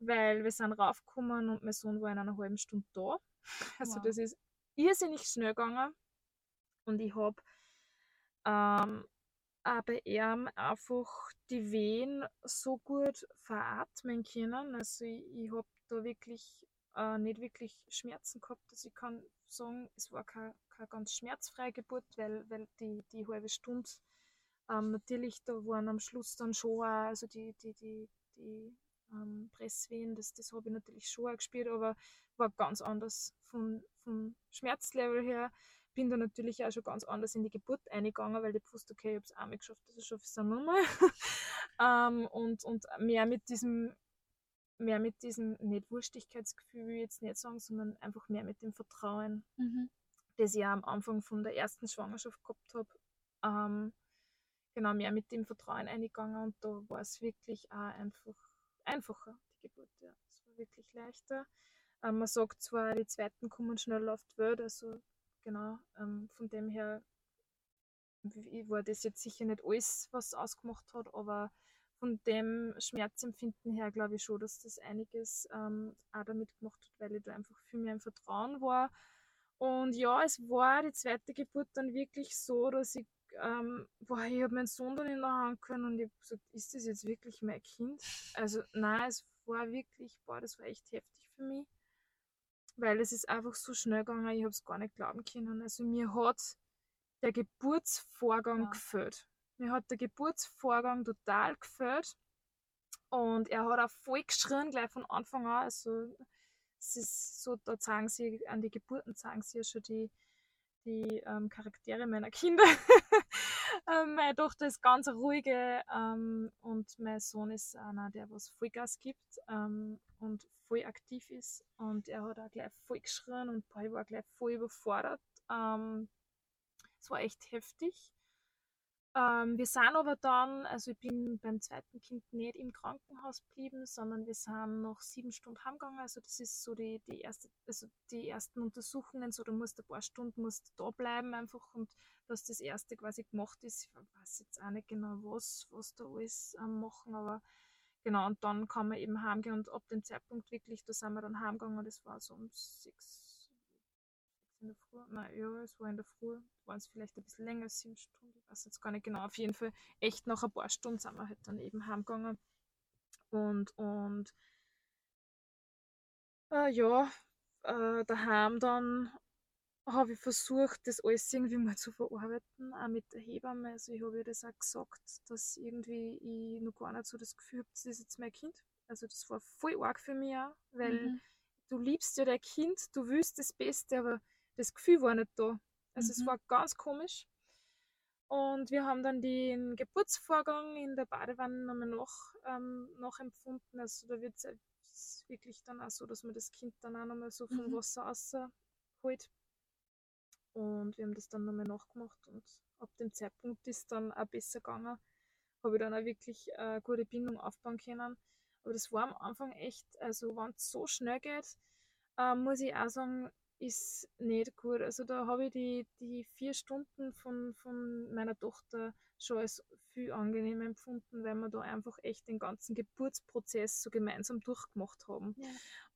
Speaker 2: weil wir sind raufgekommen und mein Sohn war in einer halben Stunde da. Also wow. das ist irrsinnig schnell gegangen und ich habe ähm, aber er einfach die Wehen so gut veratmen können. Also ich, ich habe da wirklich äh, nicht wirklich Schmerzen gehabt. Also ich kann sagen, es war keine, keine ganz schmerzfreie Geburt, weil, weil die, die halbe Stunde ähm, natürlich, da waren am Schluss dann schon auch, also die, die, die, die ähm, Presswehen, das, das habe ich natürlich schon auch gespielt, aber war ganz anders von, vom Schmerzlevel her. Bin da natürlich auch schon ganz anders in die Geburt eingegangen, weil ich wusste, okay, ich habe es einmal geschafft, das schaffe ich es nochmal. ähm, und, und mehr mit diesem, mehr mit diesem, nicht Wurstigkeitsgefühl, jetzt nicht sagen, sondern einfach mehr mit dem Vertrauen, mhm. das ich ja am Anfang von der ersten Schwangerschaft gehabt habe. Ähm, genau mehr mit dem Vertrauen eingegangen und da war es wirklich auch einfach einfacher, die Geburt. Ja. Es war wirklich leichter. Ähm, man sagt zwar, die zweiten kommen schneller auf die Welt, also genau, ähm, von dem her war das jetzt sicher nicht alles, was ausgemacht hat, aber von dem Schmerzempfinden her glaube ich schon, dass das einiges ähm, auch damit gemacht hat, weil ich da einfach viel mehr im Vertrauen war. Und ja, es war die zweite Geburt dann wirklich so, dass ich ähm, boah, ich habe meinen Sohn dann in der Hand können und ich habe gesagt, ist das jetzt wirklich mein Kind? Also nein, es war wirklich, boah, das war echt heftig für mich, weil es ist einfach so schnell gegangen, ich habe es gar nicht glauben können. Also mir hat der Geburtsvorgang ja. gefällt. Mir hat der Geburtsvorgang total gefällt und er hat auch voll geschrien, gleich von Anfang an. Also es ist so, da zeigen sie, an die Geburten zeigen sie ja schon die, die ähm, Charaktere meiner Kinder. ähm, meine Tochter ist ganz ruhige ähm, und mein Sohn ist einer, der was Vollgas gibt ähm, und voll aktiv ist. Und er hat auch gleich voll geschrien und ich war gleich voll überfordert. Ähm, es war echt heftig. Ähm, wir sind aber dann, also ich bin beim zweiten Kind nicht im Krankenhaus geblieben, sondern wir sind noch sieben Stunden heimgegangen. Also das ist so die, die erste, also die ersten Untersuchungen, so du musst ein paar Stunden musst da bleiben einfach und dass das erste quasi gemacht ist. Ich weiß jetzt auch nicht genau was, was da alles ähm, machen, aber genau, und dann kann man eben heimgehen und ab dem Zeitpunkt wirklich, da sind wir dann heimgegangen, das war so um sechs in der Früh. Nein, ja, es war in der Früh. Waren es vielleicht ein bisschen länger sieben Stunden. Weiß jetzt gar nicht genau. Auf jeden Fall, echt nach ein paar Stunden sind wir halt dann eben heimgegangen. Und, und äh, ja, äh, daheim dann habe ich versucht, das alles irgendwie mal zu verarbeiten, auch mit der Hebamme. Also ich habe ihr das auch gesagt, dass irgendwie ich noch gar nicht so das Gefühl habe, das ist jetzt mein Kind. Also das war voll arg für mich auch, weil mhm. du liebst ja dein Kind, du willst das Beste, aber das Gefühl war nicht da. Also mhm. es war ganz komisch. Und wir haben dann den Geburtsvorgang in der Badewanne nochmal noch, ähm, nachempfunden. Also da wird es wirklich dann auch so, dass man das Kind dann auch nochmal so vom mhm. Wasser rausholt. Und wir haben das dann nochmal nachgemacht und ab dem Zeitpunkt ist dann auch besser gegangen. habe ich dann auch wirklich eine gute Bindung aufbauen können. Aber das war am Anfang echt, also wenn es so schnell geht, äh, muss ich auch sagen, ist nicht gut. Also da habe ich die, die vier Stunden von, von meiner Tochter schon als viel angenehmer empfunden, weil wir da einfach echt den ganzen Geburtsprozess so gemeinsam durchgemacht haben. Ja.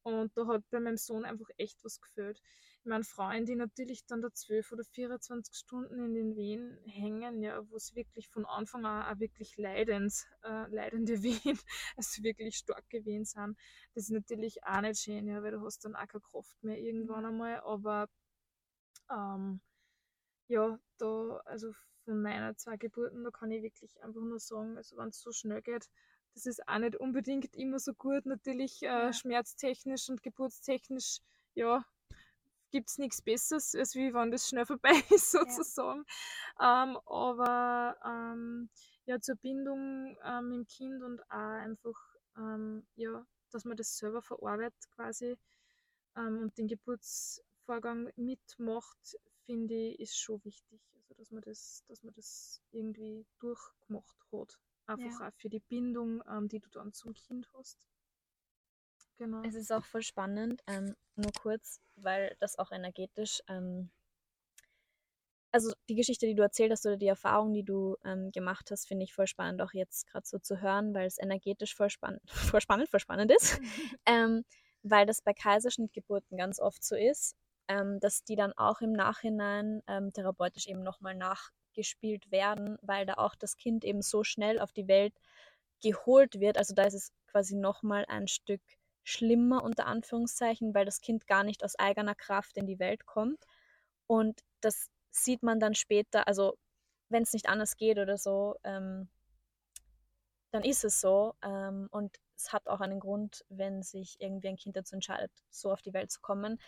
Speaker 2: Und da hat bei meinem Sohn einfach echt was gefällt. Meine, Frauen, die natürlich dann da 12 oder 24 Stunden in den Wehen hängen, ja, wo es wirklich von Anfang an auch wirklich leidend, äh, leidende Wehen, also wirklich starke Wehen sind, das ist natürlich auch nicht schön, ja, weil du hast dann auch keine Kraft mehr irgendwann einmal, aber ähm, ja, da, also von meiner zwei Geburten, da kann ich wirklich einfach nur sagen, also wenn es so schnell geht, das ist auch nicht unbedingt immer so gut. Natürlich äh, schmerztechnisch und geburtstechnisch, ja, gibt es nichts Besseres, als wie wenn das schnell vorbei ist, sozusagen. Ja. Ähm, aber ähm, ja, zur Bindung ähm, mit dem Kind und auch einfach, ähm, ja, dass man das selber verarbeitet quasi ähm, und den Geburtsvorgang mitmacht, finde ich, ist schon wichtig. Also dass man das, dass man das irgendwie durchgemacht hat. Einfach ja. auch für die Bindung, ähm, die du dann zum Kind hast.
Speaker 3: Genau. Es ist auch voll spannend, ähm, nur kurz, weil das auch energetisch, ähm, also die Geschichte, die du erzählt hast oder die Erfahrung, die du ähm, gemacht hast, finde ich voll spannend, auch jetzt gerade so zu hören, weil es energetisch voll spannend, voll spannend, voll spannend ist. Ähm, weil das bei Kaiserschnittgeburten ganz oft so ist, ähm, dass die dann auch im Nachhinein ähm, therapeutisch eben nochmal nachgespielt werden, weil da auch das Kind eben so schnell auf die Welt geholt wird. Also da ist es quasi nochmal ein Stück schlimmer unter Anführungszeichen, weil das Kind gar nicht aus eigener Kraft in die Welt kommt. Und das sieht man dann später, also wenn es nicht anders geht oder so, ähm, dann ist es so. Ähm, und es hat auch einen Grund, wenn sich irgendwie ein Kind dazu entscheidet, so auf die Welt zu kommen.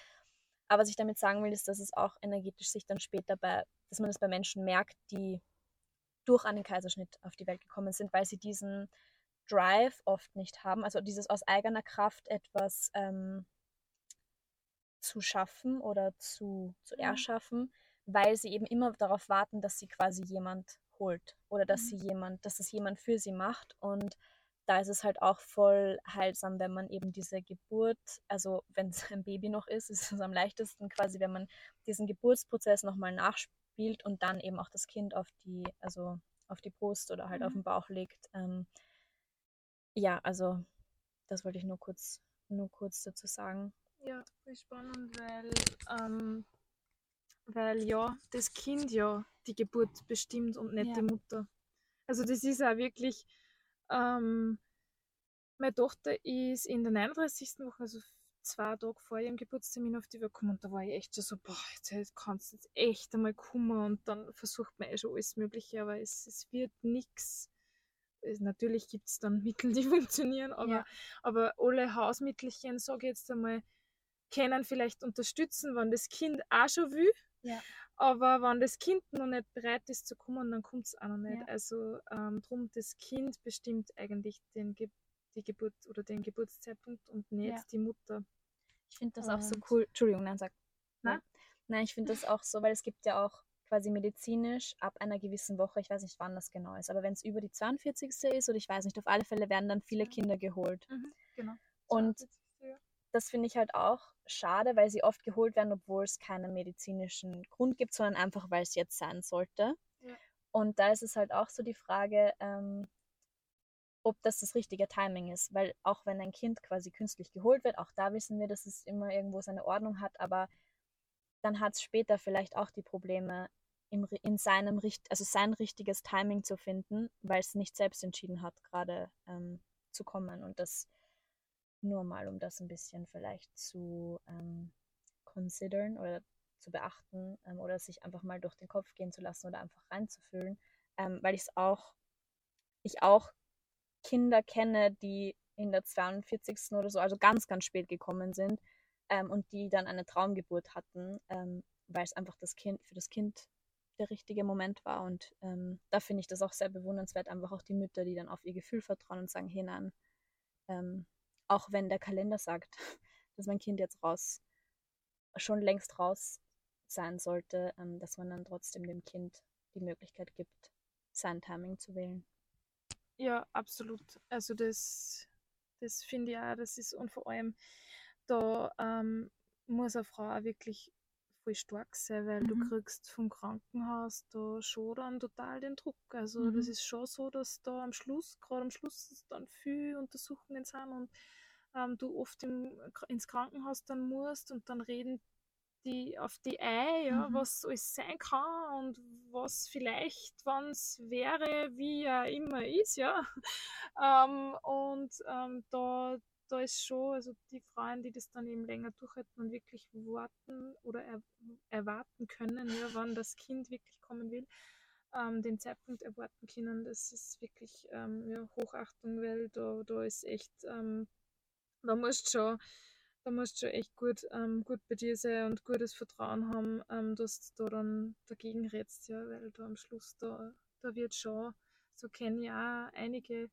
Speaker 3: Aber was ich damit sagen will, ist, dass es auch energetisch sich dann später bei, dass man es bei Menschen merkt, die durch einen Kaiserschnitt auf die Welt gekommen sind, weil sie diesen Drive oft nicht haben, also dieses aus eigener Kraft etwas ähm, zu schaffen oder zu, zu erschaffen, weil sie eben immer darauf warten, dass sie quasi jemand holt oder dass mhm. sie jemand, dass es jemand für sie macht und da ist es halt auch voll heilsam, wenn man eben diese Geburt, also wenn es ein Baby noch ist, ist es am leichtesten quasi, wenn man diesen Geburtsprozess nochmal nachspielt und dann eben auch das Kind auf die, also auf die Brust oder halt mhm. auf den Bauch legt. Ähm, ja, also das wollte ich nur kurz, nur kurz dazu sagen.
Speaker 2: Ja, voll spannend, weil, ähm, weil ja, das Kind ja die Geburt bestimmt und nicht ja. die Mutter. Also das ist auch wirklich, ähm, meine Tochter ist in der 39. Woche, also zwei Tage vor ihrem Geburtstermin auf die Welt gekommen und da war ich echt schon so, boah, jetzt kannst du jetzt echt einmal kommen und dann versucht man eh schon alles Mögliche, aber es, es wird nichts natürlich gibt es dann Mittel, die funktionieren, aber, ja. aber alle Hausmittelchen, sage ich jetzt einmal, können vielleicht unterstützen, wenn das Kind auch schon will. Ja. Aber wenn das Kind noch nicht bereit ist zu kommen, dann kommt es auch noch nicht. Ja. Also ähm, drum, das Kind bestimmt eigentlich den Ge die Geburt oder den Geburtszeitpunkt und nicht ja. die Mutter.
Speaker 3: Ich finde das und auch so cool. Entschuldigung, nein, sag. Nein, nein ich finde das auch so, weil es gibt ja auch quasi medizinisch ab einer gewissen Woche, ich weiß nicht, wann das genau ist, aber wenn es über die 42. ist oder ich weiß nicht, auf alle Fälle werden dann viele Kinder geholt. Mhm, genau. Und das finde ich halt auch schade, weil sie oft geholt werden, obwohl es keinen medizinischen Grund gibt, sondern einfach, weil es jetzt sein sollte. Ja. Und da ist es halt auch so die Frage, ähm, ob das das richtige Timing ist, weil auch wenn ein Kind quasi künstlich geholt wird, auch da wissen wir, dass es immer irgendwo seine Ordnung hat, aber dann hat es später vielleicht auch die Probleme, im, in seinem also sein richtiges Timing zu finden, weil es nicht selbst entschieden hat, gerade ähm, zu kommen. Und das nur mal, um das ein bisschen vielleicht zu ähm, considern oder zu beachten ähm, oder sich einfach mal durch den Kopf gehen zu lassen oder einfach reinzufühlen, ähm, weil ich es auch, ich auch Kinder kenne, die in der 42. oder so, also ganz, ganz spät gekommen sind ähm, und die dann eine Traumgeburt hatten, ähm, weil es einfach das Kind für das Kind der richtige Moment war. Und ähm, da finde ich das auch sehr bewundernswert, einfach auch die Mütter, die dann auf ihr Gefühl vertrauen und sagen, hey ähm, auch wenn der Kalender sagt, dass mein Kind jetzt raus, schon längst raus sein sollte, ähm, dass man dann trotzdem dem Kind die Möglichkeit gibt, sein Timing zu wählen.
Speaker 2: Ja, absolut. Also das, das finde ich auch, das ist und vor allem da ähm, muss eine Frau auch wirklich voll stark sein, weil du
Speaker 1: Mhm.
Speaker 2: kriegst vom Krankenhaus da schon dann total den Druck. Also
Speaker 1: Mhm.
Speaker 2: das ist schon so, dass da am Schluss, gerade am Schluss dann viel Untersuchungen sind und ähm, du oft im, ins Krankenhaus dann musst und dann reden die auf die ein, ja,
Speaker 1: Mhm.
Speaker 2: was alles sein kann und was vielleicht, wann es wäre, wie ja immer ist, ja. Ähm, und ähm, da, da ist schon, also die Frauen, die das dann eben länger durchhalten und wirklich warten oder er, erwarten können, ja, wann das Kind wirklich kommen will, ähm, den Zeitpunkt erwarten können, das ist wirklich ähm, ja, Hochachtung, weil da, da ist echt, ähm, da musst schon da musst du schon echt gut, ähm, gut bei dir sein und gutes Vertrauen haben, ähm, dass du da dann dagegen redst, ja, weil da am Schluss da, da wird schon, so kenne ich auch einige,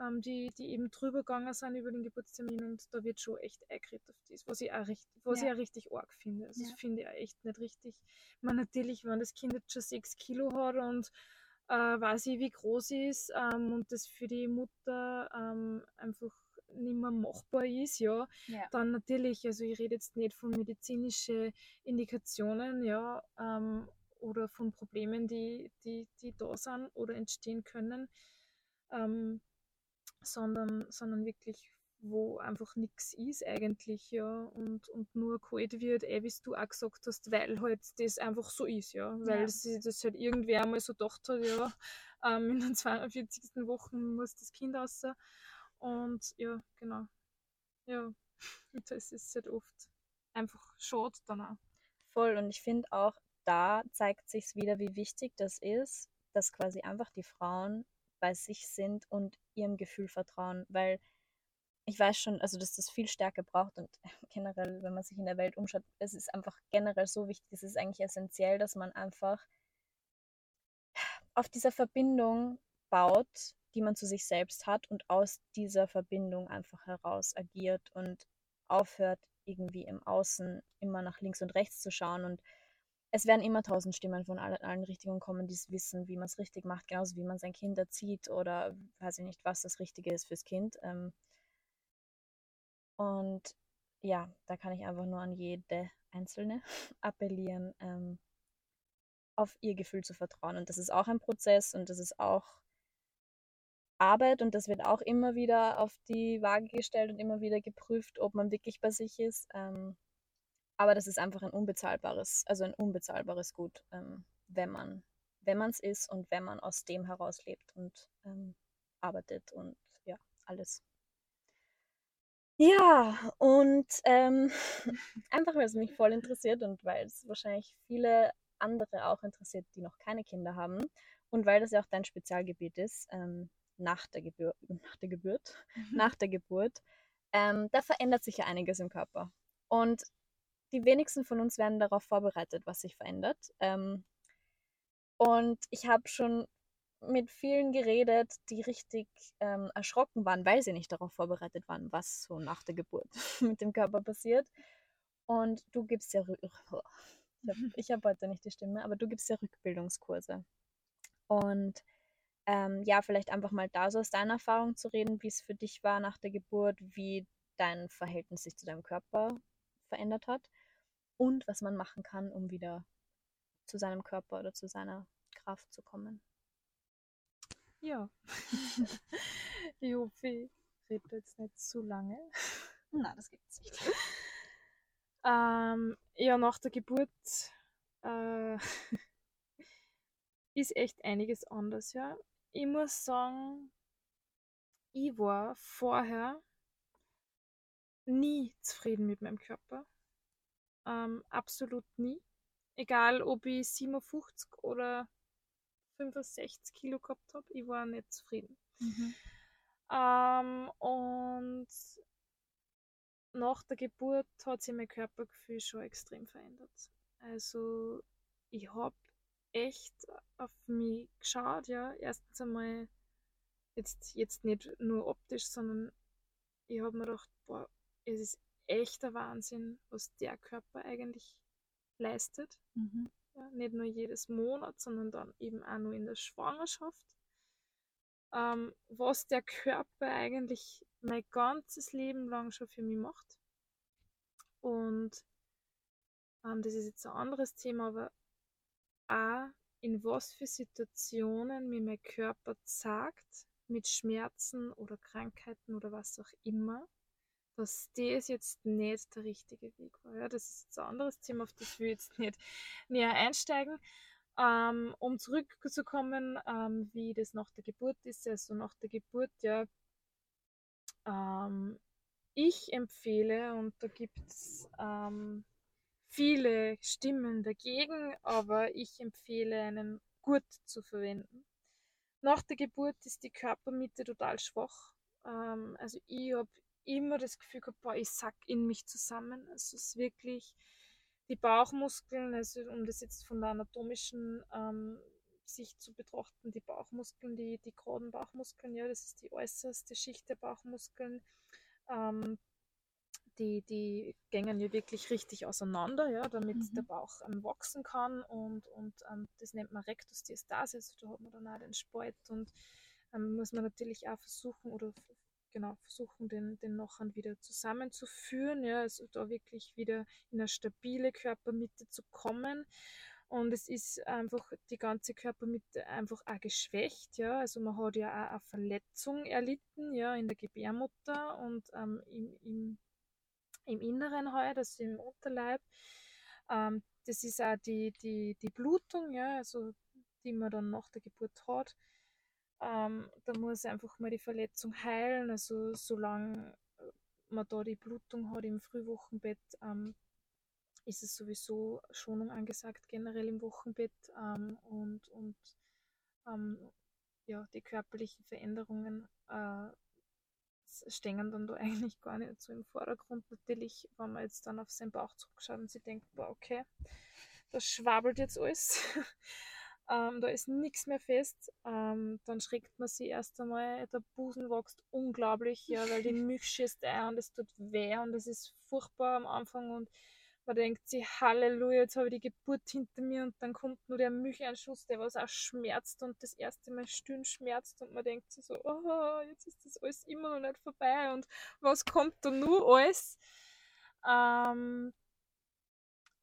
Speaker 2: ähm, die, die eben drüber gegangen sind über den Geburtstermin und da wird schon echt eingeredet auf das, was ich auch richtig, was
Speaker 1: Ja.
Speaker 2: ich auch richtig arg finde. Also
Speaker 1: Ja.
Speaker 2: das finde ich auch echt nicht richtig. Ich meine, natürlich, wenn das Kind jetzt schon sechs Kilo hat und äh, weiß ich, wie groß ist ähm, und das für die Mutter ähm, einfach nicht mehr machbar ist, ja,
Speaker 1: Ja.
Speaker 2: dann natürlich, also ich rede jetzt nicht von medizinischen Indikationen, ja, ähm, oder von Problemen, die, die, die da sind oder entstehen können, ähm, sondern, sondern wirklich, wo einfach nichts ist eigentlich, ja, und, und nur geholt wird, eh, wie du auch gesagt hast, weil halt das einfach so ist, ja, weil
Speaker 1: Ja.
Speaker 2: sich das halt irgendwer einmal so gedacht hat, ja, ähm, in den 42. Wochen muss das Kind raus und ja, genau, ja, und das ist halt oft einfach schade dann auch.
Speaker 3: Voll. Und ich finde auch, da zeigt sich wieder, wie wichtig das ist, dass quasi einfach die Frauen bei sich sind und ihrem Gefühl vertrauen. Weil ich weiß schon, also dass das viel Stärke braucht und generell, wenn man sich in der Welt umschaut, es ist einfach generell so wichtig, es ist eigentlich essentiell, dass man einfach auf dieser Verbindung baut, die man zu sich selbst hat und aus dieser Verbindung einfach heraus agiert und aufhört, irgendwie im Außen immer nach links und rechts zu schauen. Und es werden immer tausend Stimmen von allen, allen Richtungen kommen, die wissen, wie man es richtig macht, genauso wie man sein Kind erzieht oder weiß ich nicht, was das Richtige ist fürs Kind. Ähm, und ja, da kann ich einfach nur an jede Einzelne appellieren, ähm, auf ihr Gefühl zu vertrauen. Und das ist auch ein Prozess und das ist auch Arbeit und das wird auch immer wieder auf die Waage gestellt und immer wieder geprüft, ob man wirklich bei sich ist. Ähm, aber das ist einfach ein unbezahlbares, also ein unbezahlbares Gut, ähm, wenn man wenn man es ist und wenn man aus dem heraus lebt und ähm, arbeitet und ja, alles. Ja, und ähm, einfach weil es mich voll interessiert und weil es wahrscheinlich viele andere auch interessiert, die noch keine Kinder haben und weil das ja auch dein Spezialgebiet ist, ähm, nach der Geburt, nach der Geburt, nach der Geburt, da verändert sich ja einiges im Körper. Und die wenigsten von uns werden darauf vorbereitet, was sich verändert. Ähm, und ich habe schon mit vielen geredet, die richtig ähm, erschrocken waren, weil sie nicht darauf vorbereitet waren, was so nach der Geburt mit dem Körper passiert. Und du gibst ja, Rü- ich habe heute nicht die Stimme, aber du gibst ja Rückbildungskurse. Und ähm, ja, vielleicht einfach mal da so aus deiner Erfahrung zu reden, wie es für dich war nach der Geburt, wie dein Verhältnis sich zu deinem Körper verändert hat und was man machen kann, um wieder zu seinem Körper oder zu seiner Kraft zu kommen.
Speaker 2: Ja. ich hoffe, ich rede jetzt nicht zu lange.
Speaker 3: Na, das gibt's nicht.
Speaker 2: Ähm, ja, nach der Geburt äh, ist echt einiges anders, ja. Ich muss sagen, ich war vorher nie zufrieden mit meinem Körper. Ähm, absolut nie. Egal, ob ich 57 oder 65 Kilo gehabt habe, ich war nicht zufrieden.
Speaker 1: Mhm.
Speaker 2: Ähm, und nach der Geburt hat sich mein Körpergefühl schon extrem verändert. Also ich habe echt auf mich geschaut, ja. Erstens einmal jetzt, jetzt nicht nur optisch, sondern ich habe mir gedacht, boah, es ist echt der Wahnsinn, was der Körper eigentlich leistet.
Speaker 1: Mhm.
Speaker 2: Ja, nicht nur jedes Monat, sondern dann eben auch nur in der Schwangerschaft. ähm, was der Körper eigentlich mein ganzes Leben lang schon für mich macht. Und ähm, das ist jetzt ein anderes Thema, aber auch in was für Situationen mir mein Körper sagt, mit Schmerzen oder Krankheiten oder was auch immer, dass das jetzt nicht der richtige Weg war. Ja, das ist jetzt ein anderes Thema, auf das ich jetzt nicht näher einsteigen. Ähm, um zurückzukommen, ähm, wie das nach der Geburt ist, also nach der Geburt, ja, ähm, ich empfehle, und da gibt es ähm, viele Stimmen dagegen, aber ich empfehle einen Gurt zu verwenden. Nach der Geburt ist die Körpermitte total schwach. Ähm, also ich habe immer das Gefühl gehabt, boah, ich sack in mich zusammen. Also es ist wirklich die Bauchmuskeln, also um das jetzt von der anatomischen ähm, Sicht zu betrachten, die Bauchmuskeln, die, die geraden Bauchmuskeln, ja, das ist die äußerste Schicht der Bauchmuskeln. Ähm, die, die gängen ja wirklich richtig auseinander, ja, damit mhm. der Bauch ähm, wachsen kann und, und ähm, das nennt man Rektusdiastasis, da hat man dann auch den Spalt und ähm, muss man natürlich auch versuchen oder genau versuchen, den, den Knochen wieder zusammenzuführen, ja, also da wirklich wieder in eine stabile Körpermitte zu kommen. Und es ist einfach die ganze Körpermitte einfach auch geschwächt, ja. Also man hat ja auch eine Verletzung erlitten, ja, in der Gebärmutter und ähm, im, im, im Inneren halt, also im Unterleib. Ähm, das ist auch die, die, die Blutung, ja, also die man dann nach der Geburt hat. Ähm, da muss einfach mal die Verletzung heilen. Also solange man da die Blutung hat im Frühwochenbett, ähm, ist es sowieso Schonung angesagt, generell im Wochenbett. Ähm, und und ähm, ja, die körperlichen Veränderungen äh, stehen dann da eigentlich gar nicht so im Vordergrund. Natürlich, wenn man jetzt dann auf seinen Bauch zurückschaut und sich denkt, boah, okay, das schwabbelt jetzt alles. ähm, da ist nichts mehr fest, ähm, dann schreckt man sich erst einmal, der Busen wächst unglaublich, ja, weil die Milch schießt ein und es tut weh und es ist furchtbar am Anfang und man denkt sich, Halleluja, jetzt habe ich die Geburt hinter mir und dann kommt nur der Milcheinschuss, der was auch schmerzt und das erste Mal stillen schmerzt und man denkt sich so, oh, jetzt ist das alles immer noch nicht vorbei und was kommt da nur alles? Ähm,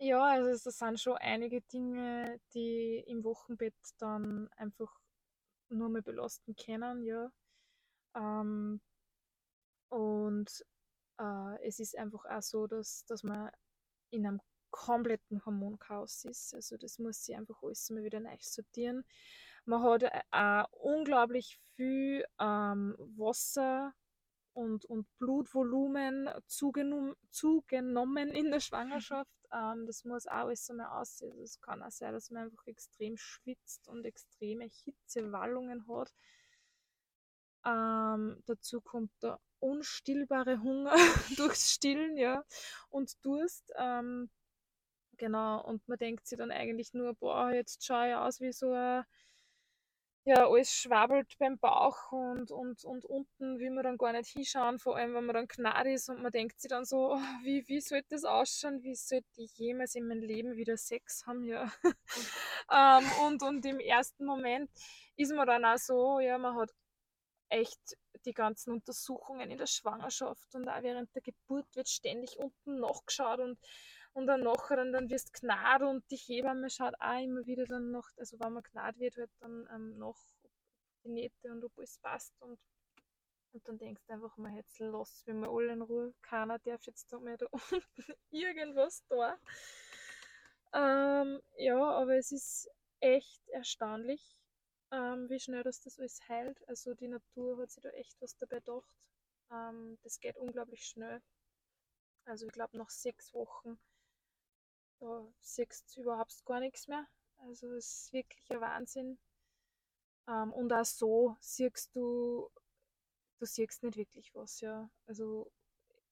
Speaker 2: ja, also es sind schon einige Dinge, die im Wochenbett dann einfach nur mal belasten können, ja. Ähm, und äh, es ist einfach auch so, dass, dass man in einem kompletten Hormonchaos ist. Also das muss sich einfach alles mal wieder neu sortieren. Man hat auch unglaublich viel ähm, Wasser und, und Blutvolumen zugenommen, zugenommen in der Schwangerschaft. Ähm, das muss auch alles einmal aussehen. Also es kann auch sein, dass man einfach extrem schwitzt und extreme Hitzewallungen hat. Ähm, dazu kommt der unstillbare Hunger durchs Stillen, ja, und Durst. Ähm, genau, und man denkt sich dann eigentlich nur, boah, jetzt schaue ich aus wie so ein ja, alles schwabbelt beim Bauch und, und, und unten will man dann gar nicht hinschauen, vor allem wenn man dann gnad ist und man denkt sich dann so, oh, wie, wie sollte das ausschauen, wie sollte ich jemals in meinem Leben wieder Sex haben, ja. ähm, und, und im ersten Moment ist man dann auch so, ja, man hat echt die ganzen Untersuchungen in der Schwangerschaft und auch während der Geburt wird ständig unten nachgeschaut und und dann nachher dann, dann wirst gnad und die Hebamme schaut auch immer wieder dann noch, also wenn man gnad wird, halt dann ähm, noch die Nähte und ob alles passt und, und dann denkst du einfach mal jetzt los, wenn wir alle in Ruhe, keiner darf jetzt da mehr da unten irgendwas da. Ähm, ja, aber es ist echt erstaunlich, ähm, wie schnell das, das alles heilt. Also die Natur hat sich da echt was dabei gedacht. Ähm, das geht unglaublich schnell. Also ich glaube, nach sechs Wochen da siehst du überhaupt gar nichts mehr. Also es ist wirklich ein Wahnsinn. Ähm, und auch so siehst du, du siehst nicht wirklich was, ja. Also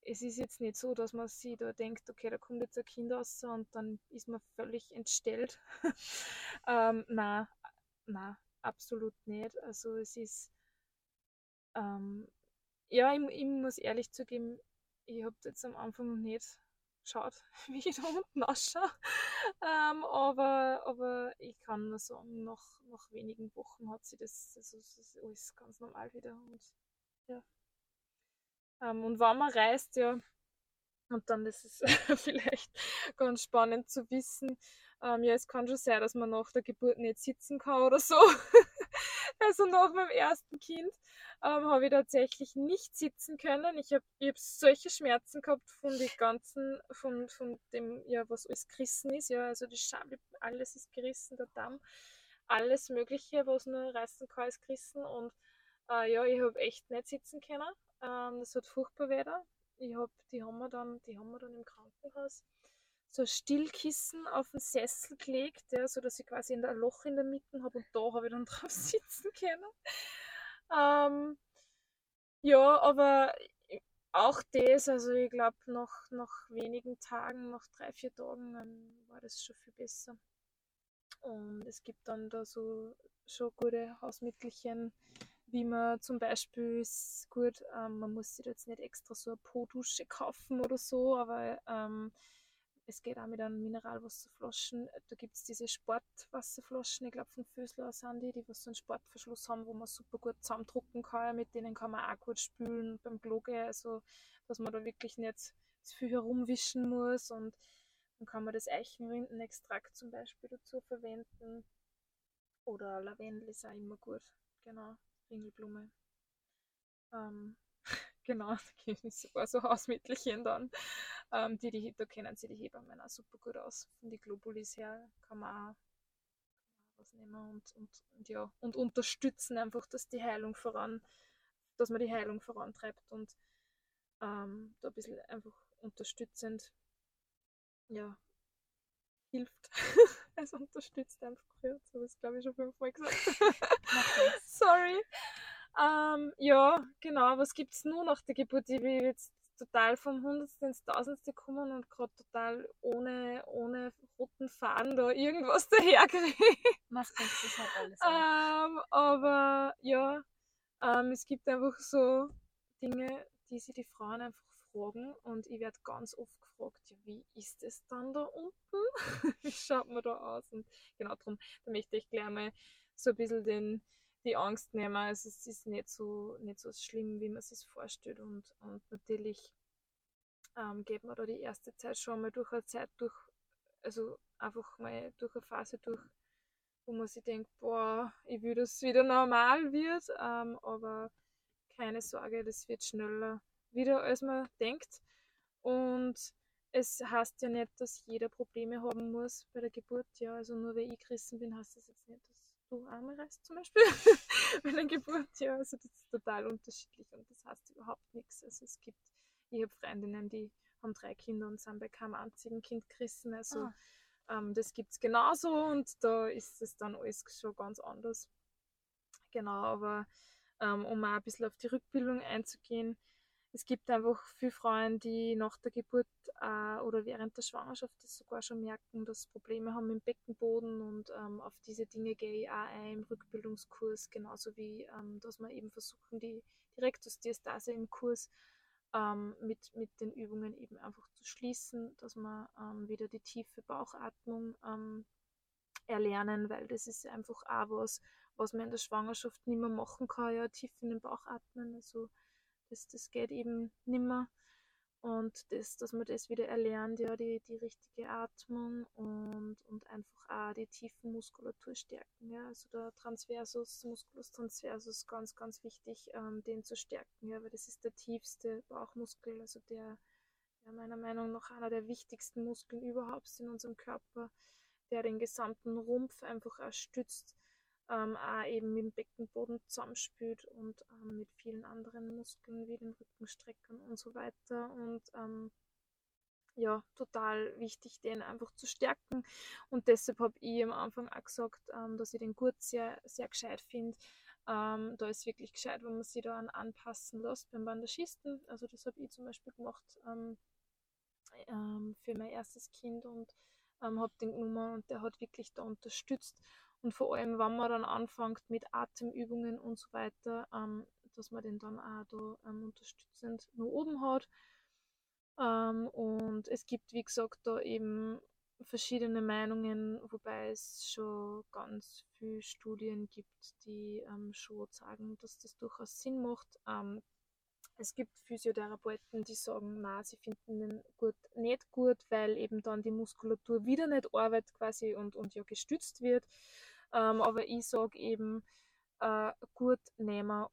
Speaker 2: es ist jetzt nicht so, dass man sich da denkt, okay, da kommt jetzt ein Kind raus und dann ist man völlig entstellt. ähm, na, na, absolut nicht. Also es ist, ähm, ja, ich, ich, muss ehrlich zugeben, ich habe jetzt am Anfang nicht schaut, wie ich da unten ausschaue. Ähm, aber, aber ich kann nur sagen, nach, nach wenigen Wochen hat sich das, also, das ist alles ganz normal wieder. Und, ja. Ähm, und wenn man reist, ja, und dann ist es vielleicht ganz spannend zu wissen, ähm, ja, es kann schon sein, dass man nach der Geburt nicht sitzen kann oder so. also nach meinem ersten Kind ähm, habe ich tatsächlich nicht sitzen können. Ich habe ich hab solche Schmerzen gehabt von den ganzen, von, von dem, ja, was alles gerissen ist. Ja, also die Scham, alles ist gerissen, der Damm, alles Mögliche, was nur reißen kann, ist gerissen. Und äh, ja, ich habe echt nicht sitzen können. Ähm, das hat furchtbar wieder. Ich hab, die, haben wir dann, die haben wir dann im Krankenhaus so Stillkissen auf den Sessel gelegt, ja, so dass ich quasi ein Loch in der Mitte habe und da habe ich dann drauf sitzen können. Ähm, ja, aber auch das, also ich glaube, nach, nach wenigen Tagen, nach drei, vier Tagen, ähm, war das schon viel besser. Und es gibt dann da so schon gute Hausmittelchen, wie man zum Beispiel gut, ähm, man muss sich jetzt nicht extra so eine Po-Dusche kaufen oder so, aber ähm, es geht auch mit einem Mineralwasserflaschen. Da gibt es diese Sportwasserflaschen, ich glaube von Fösler sind die, die was so einen Sportverschluss haben, wo man super gut zusammendrucken kann. Mit denen kann man auch gut spülen beim Kloge, also dass man da wirklich nicht zu viel herumwischen muss. Und dann kann man das Eichenrindenextrakt zum Beispiel dazu verwenden. Oder Lavendel ist auch immer gut. Genau. Ringelblume. Ähm, genau, da gibt es sogar so Hausmittelchen dann. Ähm, die, die, da kennen sie die Hebammen auch super gut aus. Von den Globulis her kann man auch was nehmen und, und, und, ja, und unterstützen einfach, dass die Heilung voran, dass man die Heilung vorantreibt und ähm, da ein bisschen einfach unterstützend ja, hilft. es unterstützt einfach. Das habe ich glaube ich schon fünfmal gesagt. Sorry. Ähm, ja, genau. Was gibt es nur nach der Geburt? Ich will jetzt total vom Hundertste ins Tausendste kommen und gerade total ohne, ohne roten Faden da irgendwas daherkriege.
Speaker 3: Machst du das halt alles.
Speaker 2: Ähm, aber ja, ähm, es gibt einfach so Dinge, die sich die Frauen einfach fragen und ich werde ganz oft gefragt, ja, wie ist es dann da unten? wie schaut man da aus? Und genau darum, da möchte ich gleich mal so ein bisschen den, die Angst nehmen. Also es ist nicht so, nicht so schlimm, wie man es sich vorstellt. Und, und natürlich ähm, geht man da die erste Zeit schon mal durch eine Zeit durch, also einfach mal durch eine Phase durch, wo man sich denkt, boah, ich will, dass es wieder normal wird. Ähm, aber keine Sorge, das wird schneller wieder, als man denkt. Und es heißt ja nicht, dass jeder Probleme haben muss bei der Geburt. Ja, also nur weil ich gerissen bin, heißt das jetzt nicht, du Arme reißt zum Beispiel bei der Geburt. Ja, also das ist total unterschiedlich und das heißt überhaupt nichts. Also es gibt, ich habe Freundinnen, die haben drei Kinder und sind bei keinem einzigen Kind gerissen. Also ah. ähm, das gibt es genauso und da ist es dann alles schon ganz anders. Genau, aber ähm, um auch ein bisschen auf die Rückbildung einzugehen, es gibt einfach viele Frauen, die nach der Geburt äh, oder während der Schwangerschaft das sogar schon merken, dass Probleme haben im Beckenboden und ähm, auf diese Dinge gehe ich auch ein im Rückbildungskurs, genauso wie, ähm, dass wir eben versuchen, die, die Rektusdiastase im Kurs ähm, mit, mit den Übungen eben einfach zu schließen, dass wir ähm, wieder die tiefe Bauchatmung ähm, erlernen, weil das ist einfach auch was, was man in der Schwangerschaft nicht mehr machen kann, ja, tief in den Bauch atmen, also das, das geht eben nimmer. Und das, dass man das wieder erlernt, ja, die, die richtige Atmung und, und einfach auch die tiefen Muskulatur stärken. Ja. Also der Transversus, Musculus transversus, ganz, ganz wichtig, ähm, den zu stärken, ja, weil das ist der tiefste Bauchmuskel, also der, ja, meiner Meinung nach einer der wichtigsten Muskeln überhaupt in unserem Körper, der den gesamten Rumpf einfach auch stützt ähm, auch eben mit dem Beckenboden zusammenspült und ähm, mit vielen anderen Muskeln wie den Rückenstreckern und so weiter. Und ähm, ja, total wichtig, den einfach zu stärken. Und deshalb habe ich am Anfang auch gesagt, ähm, dass ich den Gurt sehr, sehr gescheit finde. Ähm, da ist wirklich gescheit, wenn man sich da anpassen lässt beim Bandaschisten. Also das habe ich zum Beispiel gemacht ähm, für mein erstes Kind und habe den genommen und der hat wirklich da unterstützt. Und vor allem, wenn man dann anfängt mit Atemübungen und so weiter, ähm, dass man den dann auch da ähm, unterstützend nur oben hat. Ähm, und es gibt, wie gesagt, da eben verschiedene Meinungen, wobei es schon ganz viele Studien gibt, die ähm, schon sagen, dass das durchaus Sinn macht. Ähm, es gibt Physiotherapeuten, die sagen, na, sie finden den gut, nicht gut, weil eben dann die Muskulatur wieder nicht arbeitet quasi und, und ja gestützt wird. Ähm, aber ich sage eben, äh, gut nehmen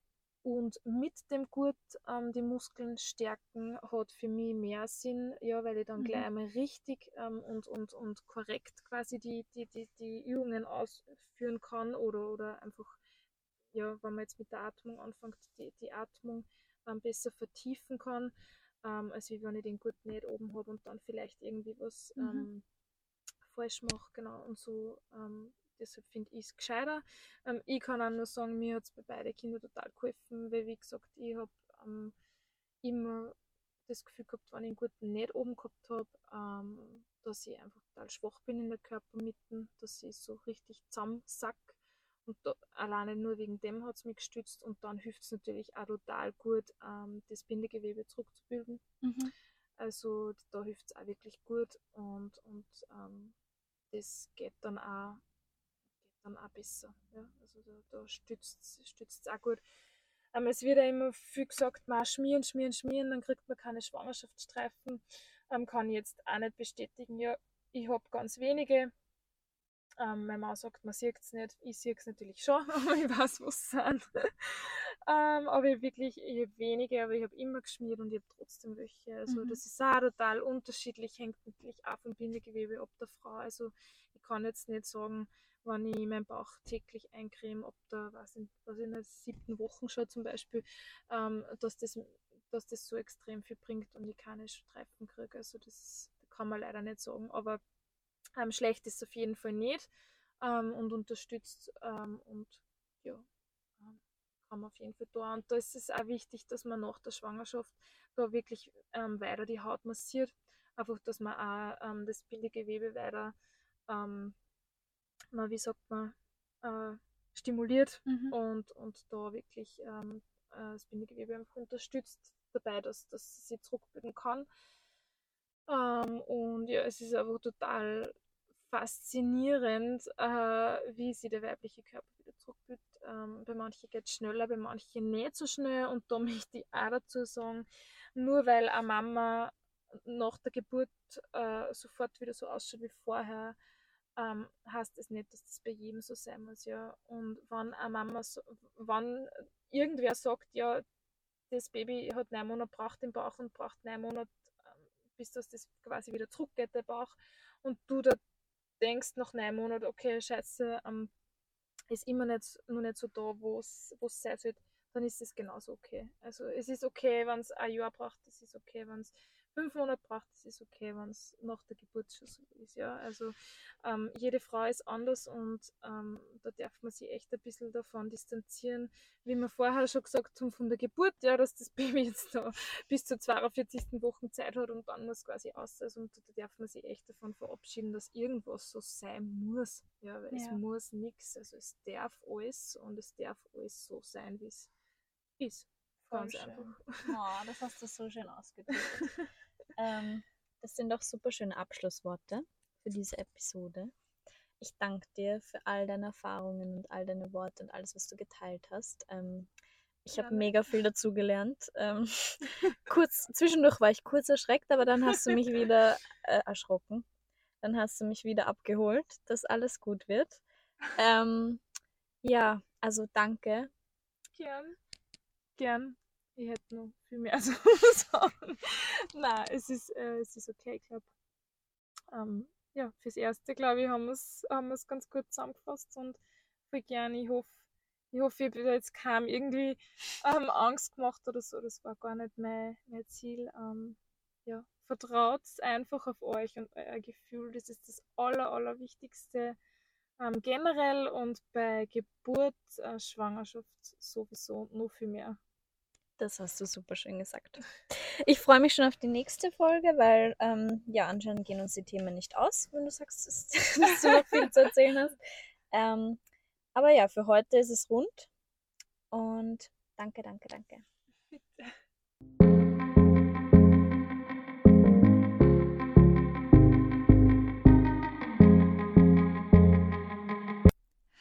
Speaker 2: und mit dem Gurt ähm, die Muskeln stärken hat für mich mehr Sinn, ja, weil ich dann mhm. gleich einmal richtig ähm, und, und, und korrekt quasi die, die, die, die Übungen ausführen kann oder, oder einfach, ja, wenn man jetzt mit der Atmung anfängt, die, die Atmung ähm, besser vertiefen kann, ähm, als wenn ich den Gurt nicht oben habe und dann vielleicht irgendwie was mhm. Ähm, falsch mache, genau, und so ähm, deshalb finde ich es gescheiter. Ähm, ich kann auch nur sagen, mir hat es bei beiden Kindern total geholfen, weil wie gesagt, ich habe ähm, immer das Gefühl gehabt, wenn ich einen guten nicht oben gehabt habe, ähm, dass ich einfach total schwach bin in der Körpermitte, dass ich so richtig zusammensack. Und da, alleine nur wegen dem hat es mich gestützt und dann hilft es natürlich auch total gut, ähm, das Bindegewebe zurückzubilden. Mhm. Also da hilft es auch wirklich gut und, und ähm, das geht dann auch dann auch besser. Ja? Also da, da stützt es auch gut. Ähm, es wird ja immer viel gesagt, mal schmieren, schmieren, schmieren, dann kriegt man keine Schwangerschaftsstreifen. Ähm, kann ich jetzt auch nicht bestätigen. Ja, ich habe ganz wenige. Ähm, meine Mama sagt, man sieht es nicht. Ich sehe es natürlich schon, aber ich weiß, was es sind. ähm, aber ich wirklich, ich habe wenige, aber ich habe immer geschmiert und ich habe trotzdem welche. Also mhm. das ist auch total unterschiedlich, hängt natürlich auch vom Bindegewebe ab der Frau. Also ich kann jetzt nicht sagen, wenn ich meinen Bauch täglich eincreme, ob da, was in, was in der siebten Woche schon zum Beispiel, ähm, dass, das, dass das so extrem viel bringt und ich keine Streifen kriege. Also das kann man leider nicht sagen. Aber ähm, schlecht ist es auf jeden Fall nicht ähm, und unterstützt ähm, und ja, ähm, kann man auf jeden Fall da. Und da ist es auch wichtig, dass man nach der Schwangerschaft da wirklich ähm, weiter die Haut massiert. Einfach, dass man auch das Bindegewebe weiter na, wie sagt man, äh, stimuliert mhm. und, und da wirklich ähm, äh, das Bindegewebe einfach unterstützt dabei, dass, dass sie zurückbilden kann. Ähm, und ja, es ist einfach total faszinierend, äh, wie sie der weibliche Körper wieder zurückbildet. Ähm, bei manchen geht es schneller, bei manchen nicht so schnell. Und da möchte ich auch dazu sagen, nur weil eine Mama nach der Geburt äh, sofort wieder so ausschaut wie vorher, ähm, heißt es nicht, dass das bei jedem so sein muss, ja. Und wenn eine Mama, so, wenn irgendwer sagt, ja, das Baby hat neun Monate braucht im Bauch und braucht neun Monate, ähm, bis das, quasi wieder zurückgeht, der Bauch, und du da denkst nach neun Monaten, okay, scheiße, ähm, ist immer nicht, nur nicht so da, wo es sein sollte, dann ist es genauso okay. Also es ist okay, wenn es ein Jahr braucht, es ist okay, wenn es fünf Monate braucht, das ist okay, wenn es nach der Geburt schon so ist. Ja? Also ähm, jede Frau ist anders und ähm, da darf man sich echt ein bisschen davon distanzieren, wie wir vorher schon gesagt haben, von der Geburt, ja, dass das Baby jetzt da bis zur 42. Woche Zeit hat und dann muss quasi aus. Also, und da darf man sich echt davon verabschieden, dass irgendwas so sein muss. Ja, weil ja. es muss nichts. Also es darf alles und es darf alles so sein, wie es ist.
Speaker 3: Ganz einfach. Oh, das hast du so schön ausgedrückt. Ähm, das sind doch super schöne Abschlussworte für diese Episode. Ich danke dir für all deine Erfahrungen und all deine Worte und alles, was du geteilt hast. Ähm, ich habe mega viel dazugelernt. Ähm, kurz, zwischendurch war ich kurz erschreckt, aber dann hast du mich wieder äh, erschrocken. Dann hast du mich wieder abgeholt, dass alles gut wird. Ähm, ja, also danke.
Speaker 2: Gern. Gern. Ich hätte noch viel mehr zu sagen. Nein, es ist, äh, es ist okay, ich glaube. Ähm, ja, fürs Erste, glaube ich, haben wir es haben ganz gut zusammengefasst und voll gerne. Ich hoffe, ich hoffe, ich habe jetzt kaum irgendwie ähm, Angst gemacht oder so. Das war gar nicht mein, mein Ziel. Ähm, ja, vertraut einfach auf euch und euer Gefühl. Das ist das Aller, Allerwichtigste ähm, generell und bei Geburt, äh, Schwangerschaft sowieso noch viel mehr.
Speaker 3: Das hast du super schön gesagt. Ich freue mich schon auf die nächste Folge, weil ähm, ja, anscheinend gehen uns die Themen nicht aus, wenn du sagst, dass, dass du noch viel zu erzählen hast. Ähm, aber ja, für heute ist es rund. Und danke, danke, danke.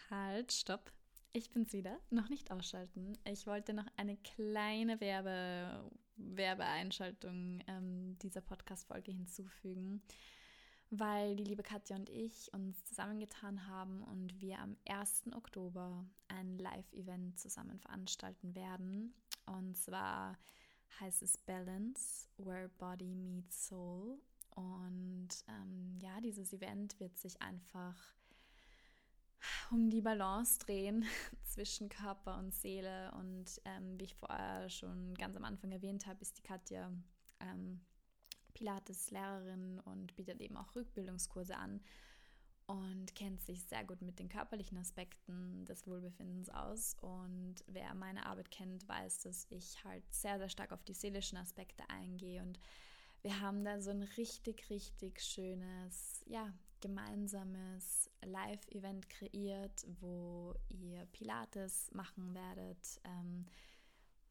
Speaker 1: Halt, stopp. Ich bin's wieder. Noch nicht ausschalten. Ich wollte noch eine kleine Werbe, Werbeeinschaltung ähm, dieser Podcast-Folge hinzufügen, weil die liebe Katja und ich uns zusammengetan haben und wir am 1. Oktober ein Live-Event zusammen veranstalten werden. Und zwar heißt es Balance, Where Body Meets Soul. Und ähm, ja, dieses Event wird sich einfach um die Balance drehen zwischen Körper und Seele. Und ähm, wie ich vorher schon ganz am Anfang erwähnt habe, ist die Katja ähm, Pilates-Lehrerin und bietet eben auch Rückbildungskurse an und kennt sich sehr gut mit den körperlichen Aspekten des Wohlbefindens aus. Und wer meine Arbeit kennt, weiß, dass ich halt sehr, sehr stark auf die seelischen Aspekte eingehe und wir haben da so ein richtig, richtig schönes, ja, gemeinsames Live-Event kreiert, wo ihr Pilates machen werdet, ähm,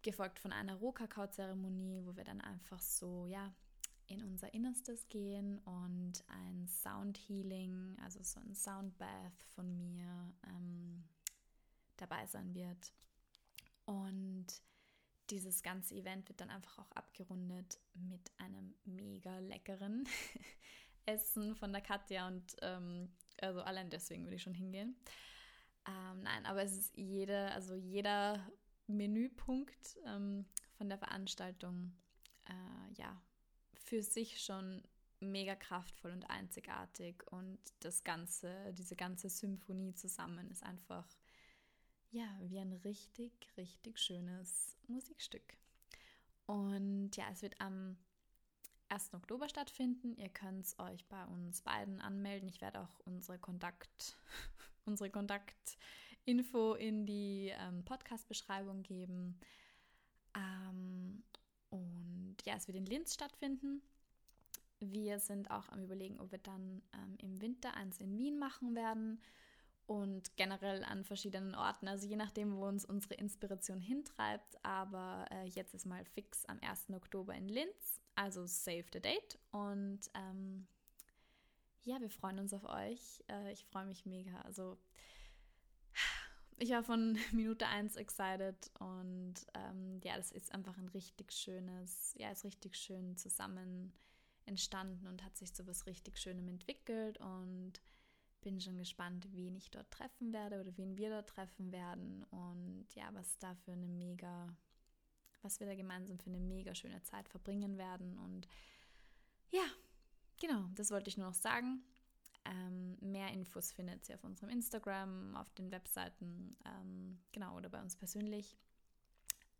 Speaker 1: gefolgt von einer Rohkakao-Zeremonie, wo wir dann einfach so, ja, in unser Innerstes gehen und ein Sound Healing, also so ein Sound Bath von mir ähm, dabei sein wird. Und dieses ganze Event wird dann einfach auch abgerundet mit einem mega leckeren Essen von der Katja und ähm, also allein deswegen würde ich schon hingehen. Ähm, nein, aber es ist jede, also jeder Menüpunkt ähm, von der Veranstaltung, äh, ja, für sich schon mega kraftvoll und einzigartig und das ganze, diese ganze Symphonie zusammen ist einfach ja, wie ein richtig, richtig schönes Musikstück. Und ja, es wird am 1. Oktober stattfinden. Ihr könnt es euch bei uns beiden anmelden. Ich werde auch unsere Kontakt, unsere Kontaktinfo in die ähm, Podcast-Beschreibung geben. Ähm, und ja, es wird in Linz stattfinden. Wir sind auch am Überlegen, ob wir dann ähm, im Winter eins in Wien machen werden und generell an verschiedenen Orten, also je nachdem, wo uns unsere Inspiration hintreibt. Aber äh, jetzt ist mal fix am 1. Oktober in Linz, also save the date. Und ähm, ja, wir freuen uns auf euch. Äh, ich freue mich mega. Also ich war von Minute 1 excited und ähm, ja, das ist einfach ein richtig schönes, ja, ist richtig schön zusammen entstanden und hat sich zu was richtig Schönem entwickelt und bin schon gespannt, wen ich dort treffen werde oder wen wir dort treffen werden und ja, was da für eine mega, was wir da gemeinsam für eine mega schöne Zeit verbringen werden und ja, genau, das wollte ich nur noch sagen. Ähm, mehr Infos findet ihr auf unserem Instagram, auf den Webseiten, ähm, genau, oder bei uns persönlich.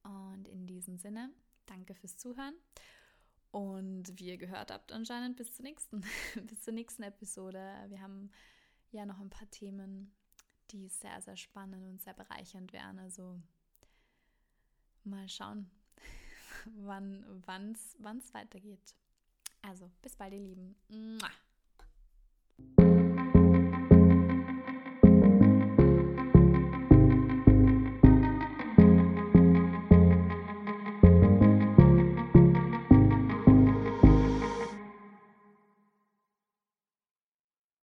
Speaker 1: Und in diesem Sinne, danke fürs Zuhören. Und wie ihr gehört habt, anscheinend bis zur nächsten, bis zur nächsten Episode. Wir haben ja noch ein paar Themen, die sehr, sehr spannend und sehr bereichernd wären. Also mal schauen, wann es weitergeht. Also bis bald, ihr Lieben. Mua.